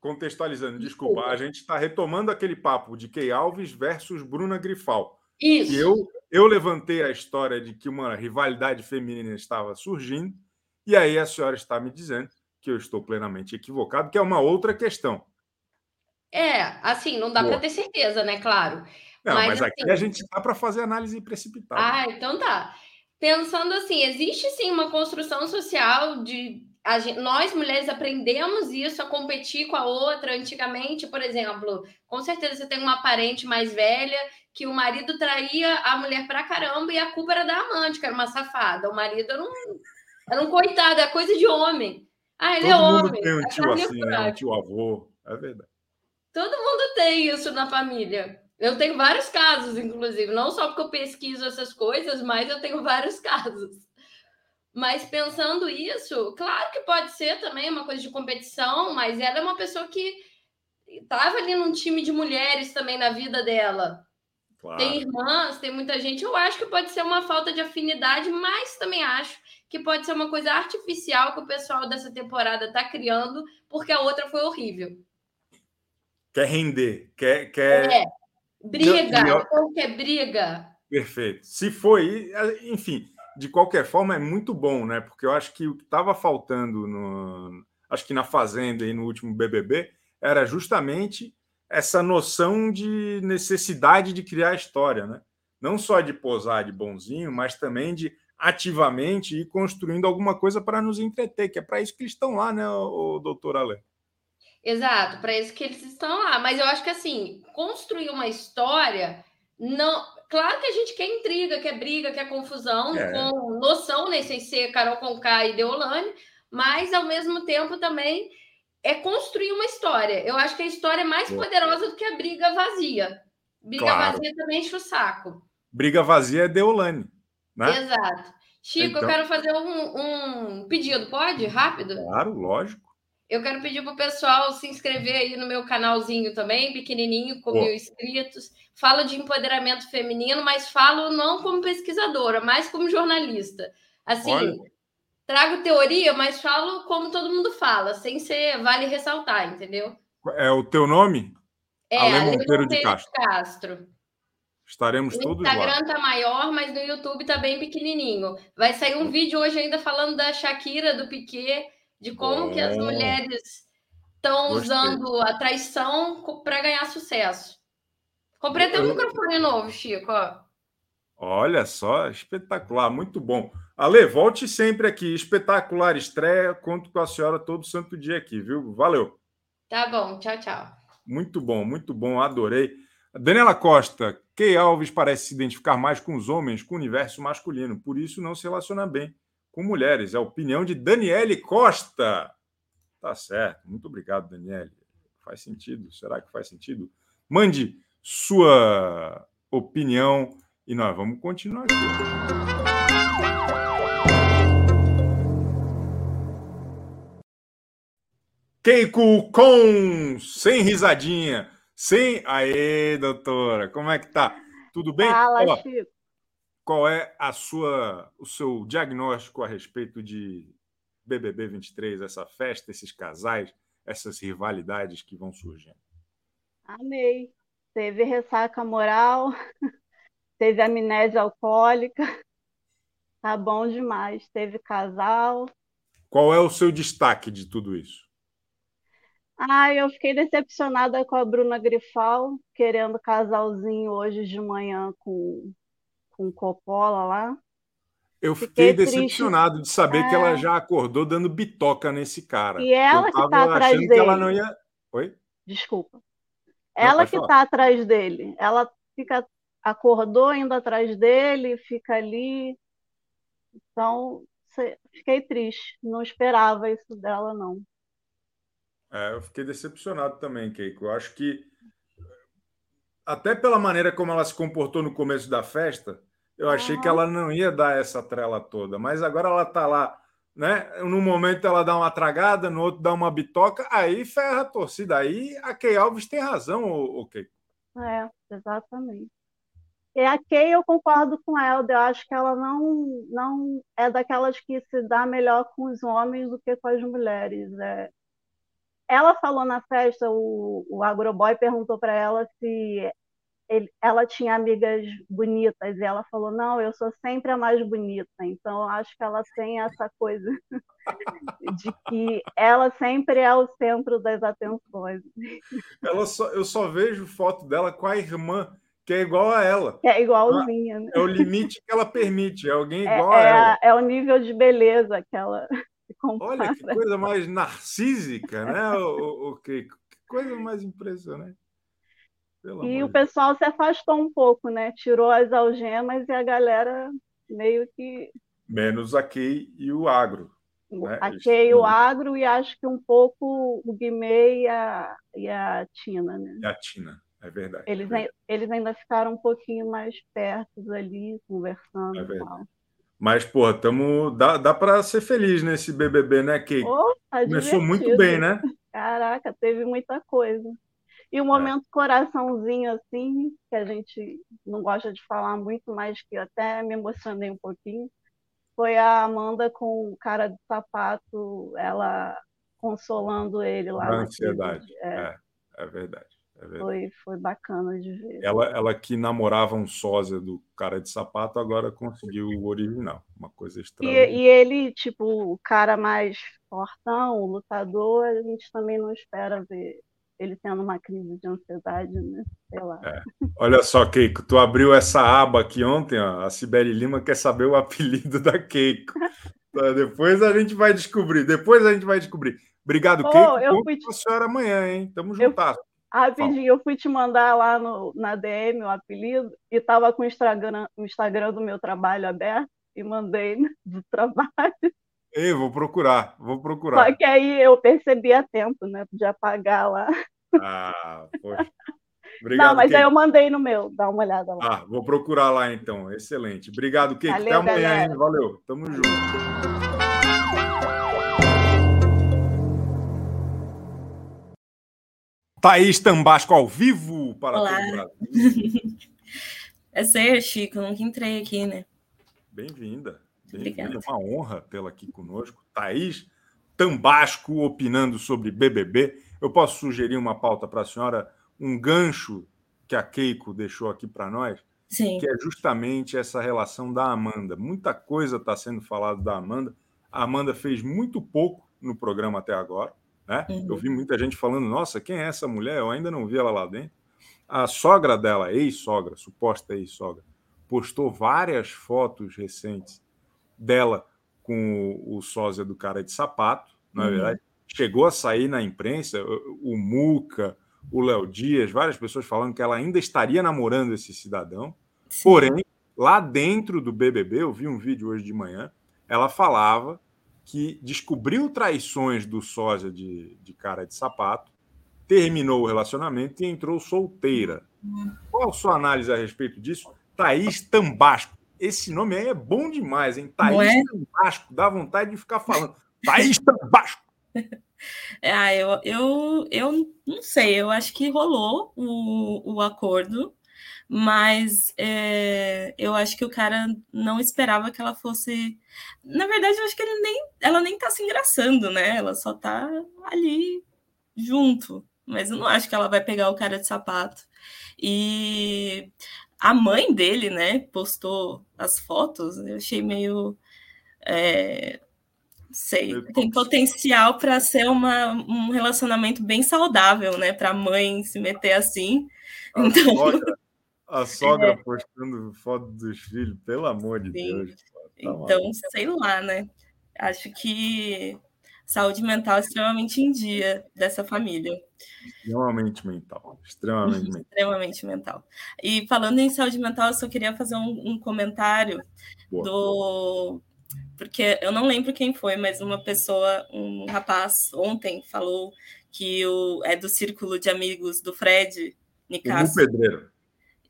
contextualizando, desculpa, desculpa. a gente está retomando aquele papo de Key Alves versus Bruna Grifal. Isso. E eu eu levantei a história de que uma rivalidade feminina estava surgindo, e aí a senhora está me dizendo que eu estou plenamente equivocado, que é uma outra questão. É, assim, não dá para ter certeza, né? Claro. Não, mas, mas aqui assim... a gente está para fazer análise precipitada. Ah, então tá. Pensando assim, existe sim uma construção social de Gente, nós mulheres aprendemos isso a competir com a outra. Antigamente, por exemplo, com certeza você tem uma parente mais velha que o marido traía a mulher pra caramba e a culpa era da amante, que era uma safada. O marido era um, era um coitado, é coisa de homem. Ah, ele Todo é mundo homem. Tem um tio assim, né? um tio avô. É verdade. Todo mundo tem isso na família. Eu tenho vários casos, inclusive, não só porque eu pesquiso essas coisas, mas eu tenho vários casos. Mas pensando isso, claro que pode ser também uma coisa de competição, mas ela é uma pessoa que estava ali num time de mulheres também na vida dela. Claro. Tem irmãs, tem muita gente. Eu acho que pode ser uma falta de afinidade, mas também acho que pode ser uma coisa artificial que o pessoal dessa temporada está criando, porque a outra foi horrível. Quer render, quer. quer... É, briga, então quer briga. Perfeito. Se foi, enfim, de qualquer forma é muito bom, né? Porque eu acho que o que estava faltando no. Acho que na Fazenda e no último BBB era justamente essa noção de necessidade de criar história, né? Não só de posar de bonzinho, mas também de ativamente ir construindo alguma coisa para nos entreter, que é para isso que eles estão lá, né, o, doutor Ale? Exato, para isso que eles estão lá. Mas eu acho que assim, construir uma história não. Claro que a gente quer intriga, quer briga, quer confusão, é. com noção, né? Sem ser Carol Conká e Deolane, mas ao mesmo tempo também é construir uma história. Eu acho que a história é mais poderosa do que a briga vazia. Briga claro. vazia também enche o saco. Briga vazia é Deolane. Né? Exato. Chico, então... eu quero fazer um, um pedido, pode? Rápido? Claro, lógico. Eu quero pedir para o pessoal se inscrever aí no meu canalzinho também, pequenininho, com mil inscritos. Falo de empoderamento feminino, mas falo não como pesquisadora, mas como jornalista. Assim, Olha. Trago teoria, mas falo como todo mundo fala, sem ser vale ressaltar, entendeu? É o teu nome? É, Ale Monteiro, de Castro. Castro. Estaremos todos lá. O Instagram tá maior, mas no YouTube tá bem pequenininho. Vai sair um vídeo hoje ainda falando da Shakira, do Piquet, de como que as mulheres estão usando a traição para ganhar sucesso. Comprei até um microfone novo, Chico. Ó. Olha só, espetacular, muito bom. Ale, volte sempre aqui. Espetacular estreia. Conto com a senhora todo santo dia aqui, viu? Valeu. Tá bom, tchau, tchau. Muito bom, muito bom, adorei. Daniela Costa, Key Alves parece se identificar mais com os homens, com o universo masculino, por isso não se relaciona bem com mulheres. É a opinião de Daniele Costa. Tá certo. Muito obrigado, Daniele. Faz sentido? Será que faz sentido? Mande sua opinião e nós vamos continuar aqui. Keiko com sem risadinha. Sim, aê, doutora, como é que tá? Tudo bem? Fala, Ó, Chico. Qual é a sua, o seu diagnóstico a respeito de BBB 23, essa festa, esses casais, essas rivalidades que vão surgindo? Amei. Teve ressaca moral, teve amnésia alcoólica, tá bom demais. Teve casal. Qual é o seu destaque de tudo isso? Ah, eu fiquei decepcionada com a Bruna Grifal, querendo casalzinho hoje de manhã com, com Coppola lá. Eu fiquei, fiquei decepcionado triste. de saber é... que ela é. já acordou dando bitoca nesse cara. E ela que está atrás dele. Que ela não ia... Oi? Desculpa. Não, ela que está atrás dele. Ela fica acordou indo atrás dele, fica ali. Então, fiquei triste. Não esperava isso dela, não. É, eu fiquei decepcionado também, Keiko. Eu acho que, até pela maneira como ela se comportou no começo da festa, eu achei que ela não ia dar essa trela toda. Mas agora ela está lá, né? Num momento ela dá uma tragada, no outro dá uma bitoca, aí ferra a torcida. Aí a Key Alves tem razão, o Keiko. É, exatamente. E a Kay, eu concordo com ela, eu acho que ela não, não é daquelas que se dá melhor com os homens do que com as mulheres. É, ela falou na festa, o, o Agroboy perguntou para ela se ele, ela tinha amigas bonitas, e ela falou: Não, eu sou sempre a mais bonita. Então, acho que ela tem essa coisa de que ela sempre é o centro das atenções. Ela só, eu só vejo foto dela com a irmã, que é igual a ela. É igualzinha. Né? É o limite que ela permite, é alguém é, igual é, a ela. É o nível de beleza que ela. Olha que coisa mais narcísica, né? o, o, que, que coisa mais impressionante. Pelo e o pessoal se afastou um pouco, né? Tirou as algemas e a galera meio que. Menos a Key e o Agro. Né? A Key e o Agro, e acho que um pouco o Guimê e a, e a Tina, né? E a Tina, é verdade. Eles, é verdade. eles ainda ficaram um pouquinho mais perto ali, conversando. É verdade. Mas, porra, tamo, dá, dá para ser feliz nesse BBB, né, Kate? Oh, tá Começou muito bem, né? Caraca, teve muita coisa. E o um momento é. coraçãozinho, assim, que a gente não gosta de falar muito, mas que até me emocionei um pouquinho, foi a Amanda com o cara de sapato, ela consolando ele lá. A ansiedade, é. é, é verdade. É foi, foi bacana de ver. Ela, ela que namorava um sósia do cara de sapato, agora conseguiu o original. Uma coisa estranha. E, e, ele, tipo, o cara mais fortão, o lutador, a gente também não espera ver ele tendo uma crise de ansiedade, né? Sei lá. É. Olha só, Keiko, tu abriu essa aba aqui ontem, ó, a Sibeli Lima quer saber o apelido da Keiko. Tá, depois a gente vai descobrir. Depois a gente vai descobrir. Obrigado, Keiko. Eu fui te... a senhora amanhã, hein? Tamo juntas. Eu... Rapidinho, eu fui te mandar lá no, na DM o apelido e tava com o Instagram, o Instagram do meu trabalho aberto e mandei do trabalho. Ei, vou procurar, vou procurar. Só que aí eu percebi a tempo, né? Podia apagar lá. Ah, poxa. Obrigado, Não, mas Kate. aí eu mandei no meu, dá uma olhada lá. Ah, vou procurar lá então. Excelente. Obrigado, Kate. Valeu, Até amanhã, galera. hein? Valeu. Tamo junto. Thaís Tambasco ao vivo para Olá. todo o Brasil. É ser, Chico, nunca entrei aqui, né? Bem-vinda. Bem-vinda. Uma honra tê-la aqui conosco. Thaís Tambasco opinando sobre BBB. Eu posso sugerir uma pauta para a senhora, um gancho que a Keiko deixou aqui para nós, Sim. que é justamente essa relação da Amanda. Muita coisa está sendo falada da Amanda. A Amanda fez muito pouco no programa até agora. Né? Uhum. Eu vi muita gente falando: nossa, quem é essa mulher? Eu ainda não vi ela lá dentro. A sogra dela, ex-sogra, suposta ex-sogra, postou várias fotos recentes dela com o, o sósia do cara de sapato, na é uhum. verdade. Chegou a sair na imprensa, o, o Muca, o Léo Dias, várias pessoas falando que ela ainda estaria namorando esse cidadão. Sim. Porém, lá dentro do BBB, eu vi um vídeo hoje de manhã, ela falava que descobriu traições do sósia de, de cara de sapato, terminou o relacionamento e entrou solteira. Qual a sua análise a respeito disso? Thaís Tambasco. Esse nome aí é bom demais, hein? Thaís é? Tambasco. Dá vontade de ficar falando. Thaís Tambasco. Ah, eu, eu, eu não sei, eu acho que rolou o, o acordo mas é, eu acho que o cara não esperava que ela fosse. Na verdade, eu acho que ele nem, ela nem tá se engraçando, né? Ela só tá ali junto. Mas eu não acho que ela vai pegar o cara de sapato. E a mãe dele, né, postou as fotos, eu achei meio. É, sei, tem potencial para ser uma, um relacionamento bem saudável, né? Para a mãe se meter assim. Então. A sogra é. postando foto dos filhos, pelo amor de Sim. Deus. Tá então, sei lá, né? Acho que saúde mental é extremamente em dia dessa família. Extremamente mental. Extremamente mental. extremamente mental. E falando em saúde mental, eu só queria fazer um, um comentário Boa. do. Porque eu não lembro quem foi, mas uma pessoa, um rapaz, ontem falou que o, é do círculo de amigos do Fred Nicasso. O Pedreiro.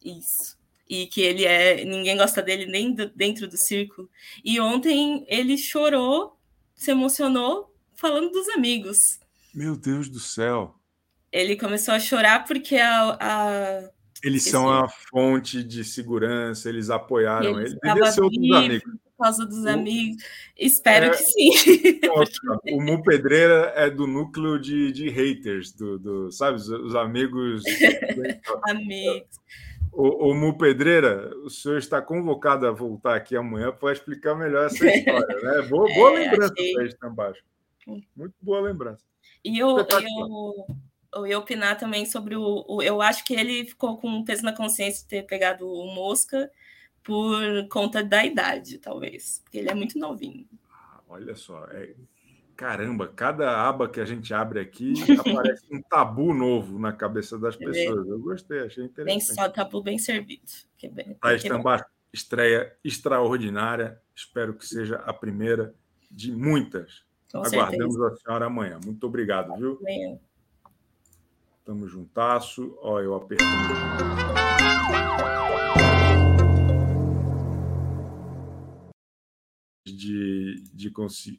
Isso. E que ele é. Ninguém gosta dele nem do, dentro do círculo. E ontem ele chorou, se emocionou, falando dos amigos. Meu Deus do céu. Ele começou a chorar porque a. a eles são a fonte de segurança, eles apoiaram ele. Devia ser outros amigos. Por causa dos amigos. Espero é... que sim. o Mu Pedreira é do núcleo de, de haters, do, do, sabe? Os, amigos. amigos. O, o Mu Pedreira, o senhor está convocado a voltar aqui amanhã para explicar melhor essa história, né? Boa, boa é, lembrança, achei... Tambaixo. Muito boa lembrança. E eu, eu, eu ia opinar também sobre o, o, Eu acho que ele ficou com um peso na consciência de ter pegado o Mosca por conta da idade, talvez. Porque ele é muito novinho. Ah, olha só, é, caramba, cada aba que a gente abre aqui aparece um tabu novo na cabeça das pessoas. Eu gostei, achei interessante. Bem só tabu bem servido. Que bem, Thaís Tambar, estreia extraordinária. Espero que seja a primeira de muitas. Com Aguardamos certeza. a senhora amanhã. Muito obrigado, viu? Amanhã. Tamo juntasso. Ó, eu apertando. De, de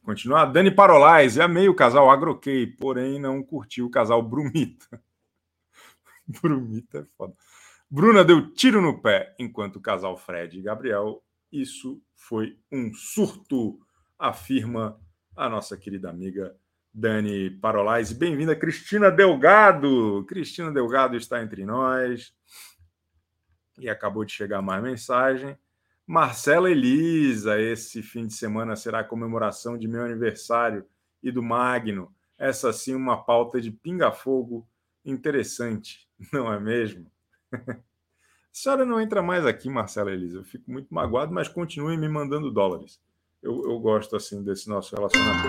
continuar. Dani Parolais, amei o casal Agrokey, porém não curti o casal Brumita. Brumita é foda. Bruna deu tiro no pé, enquanto o casal Fred e Gabriel. Isso foi um surto, afirma a nossa querida amiga Dani Parolais. Bem-vinda, Cristina Delgado. Cristina Delgado está entre nós. E acabou de chegar mais mensagem. Marcela Elisa, esse fim de semana será a comemoração de meu aniversário e do Magno. Essa sim uma pauta de pinga-fogo interessante, não é mesmo? a senhora não entra mais aqui, Marcela Elisa. Eu fico muito magoado, mas continue me mandando dólares. Eu, eu gosto assim desse nosso relacionamento.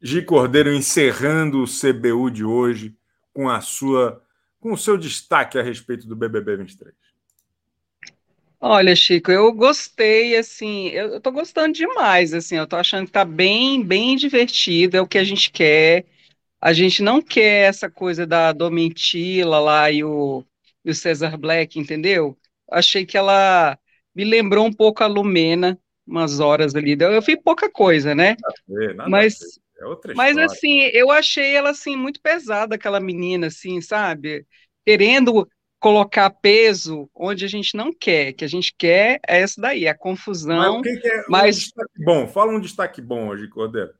Gi Cordeiro encerrando o CBU de hoje com a sua com o seu destaque a respeito do BBB 23. Olha, Chico, eu gostei, assim, eu estou gostando demais, assim, eu estou achando que está bem, bem divertido, é o que a gente quer. A gente não quer essa coisa da Domitila lá e o, e o Cesar Black, entendeu? Achei que ela me lembrou um pouco a Lumena, umas horas ali. Eu vi pouca coisa, né? Nada a ver, nada Mas é outra Mas assim, eu achei ela assim muito pesada, aquela menina, assim, sabe? Querendo colocar peso onde a gente não quer, que a gente quer é essa daí, a confusão. Mas o que, é mas... um bom? Fala um destaque bom hoje, Cordeiro.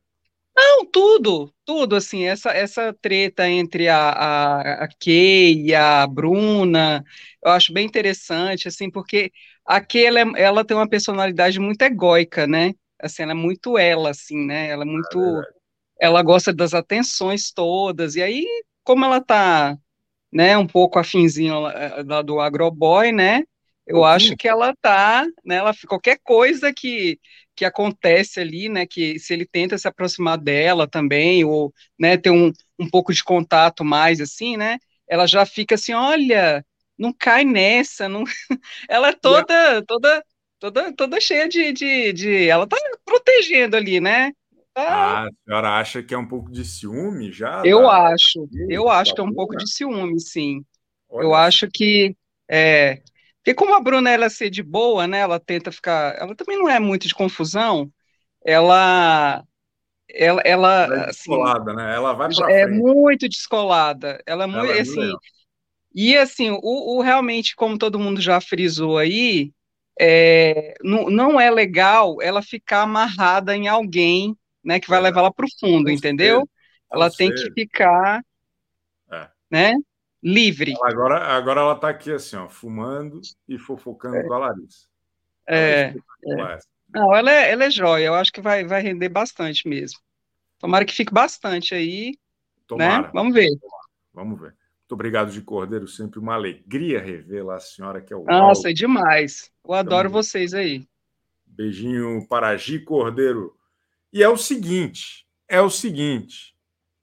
Não, tudo, tudo, assim, essa, essa treta entre a, a, a Kay e a Bruna, eu acho bem interessante, assim, porque a Kay, ela, é, ela tem uma personalidade muito egóica, né? Assim, ela é muito ela, assim, né? Ela é muito... É ela gosta das atenções todas, e aí, como ela tá, né, um pouco afinzinho lá, eh, lá do agroboy, né, eu uhum. acho que ela tá, né, ela, qualquer coisa que, que acontece ali, né, que se ele tenta se aproximar dela também, ou, né, ter um, um pouco de contato mais, assim, né, ela já fica assim, olha, não cai nessa, não... ela é toda, toda, toda, toda cheia de, de, de, ela tá protegendo ali, né, ah, a senhora acha que é um pouco de ciúme já? Eu da... acho, eu acho que é um pouco de ciúme, sim. Olha. Eu acho que é, porque como a Bruna ela é ser de boa, né? Ela tenta ficar, ela também não é muito de confusão. Ela ela, ela, ela é assim, descolada, né? Ela vai para É frente. muito descolada. Ela é muito ela é assim. E assim, o, o, realmente, como todo mundo já frisou aí, é, não, não é legal ela ficar amarrada em alguém né, que vai é. levar ela para o fundo, entendeu? Ela tem que ficar, é. né, livre. Agora, agora ela está aqui assim, ó, fumando e fofocando é. com a Larissa. É. é. Não, ela é, ela é jóia. Eu acho que vai, vai render bastante mesmo. Tomara que fique bastante aí. Né? Tomara. Né? Vamos ver. Vamos ver. Muito obrigado de Cordeiro, sempre uma alegria revê-la a senhora que é o Nossa, é demais. Eu adoro então, vocês aí. Beijinho para Gi Cordeiro. E é o seguinte, é o seguinte.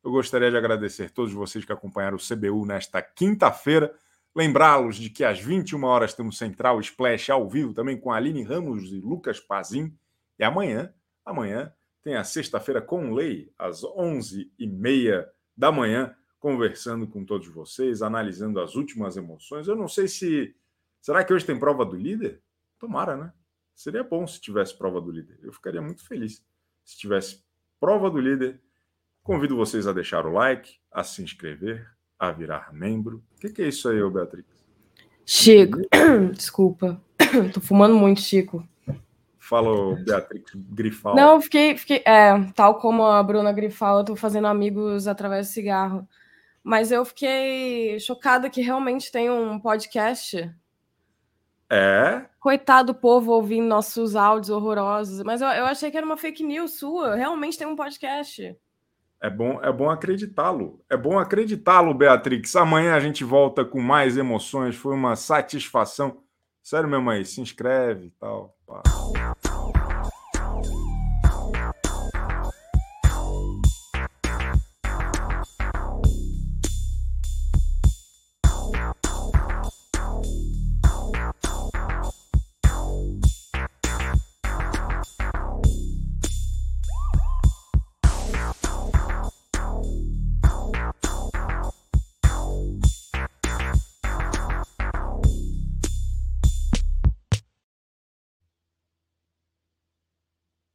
Eu gostaria de agradecer a todos vocês que acompanharam o CBU nesta quinta-feira. Lembrá-los de que às 21 horas temos Central Splash ao vivo também com Aline Ramos e Lucas Pazin. E amanhã, amanhã tem a sexta-feira com lei às 11h30 da manhã, conversando com todos vocês, analisando as últimas emoções. Eu não sei se. Será que hoje tem prova do líder? Tomara, né? Seria bom se tivesse prova do líder. Eu ficaria muito feliz se tivesse prova do líder, convido vocês a deixar o like, a se inscrever, a virar membro. O que, que, é isso aí, Beatriz? Chico, desculpa, tô fumando muito, Chico. Fala, Beatriz Grifal. Não, fiquei, fiquei é, tal como a Bruna Grifal, eu tô fazendo amigos através do cigarro. Mas eu fiquei chocada que realmente tem um podcast é. Coitado do povo ouvindo nossos áudios horrorosos. Mas eu, eu achei que era uma fake news sua. Realmente tem um podcast. É bom, é bom acreditá-lo. É bom acreditá-lo, Beatrix. Amanhã a gente volta com mais emoções. Foi uma satisfação. Sério mesmo aí, se inscreve e tal. Pá.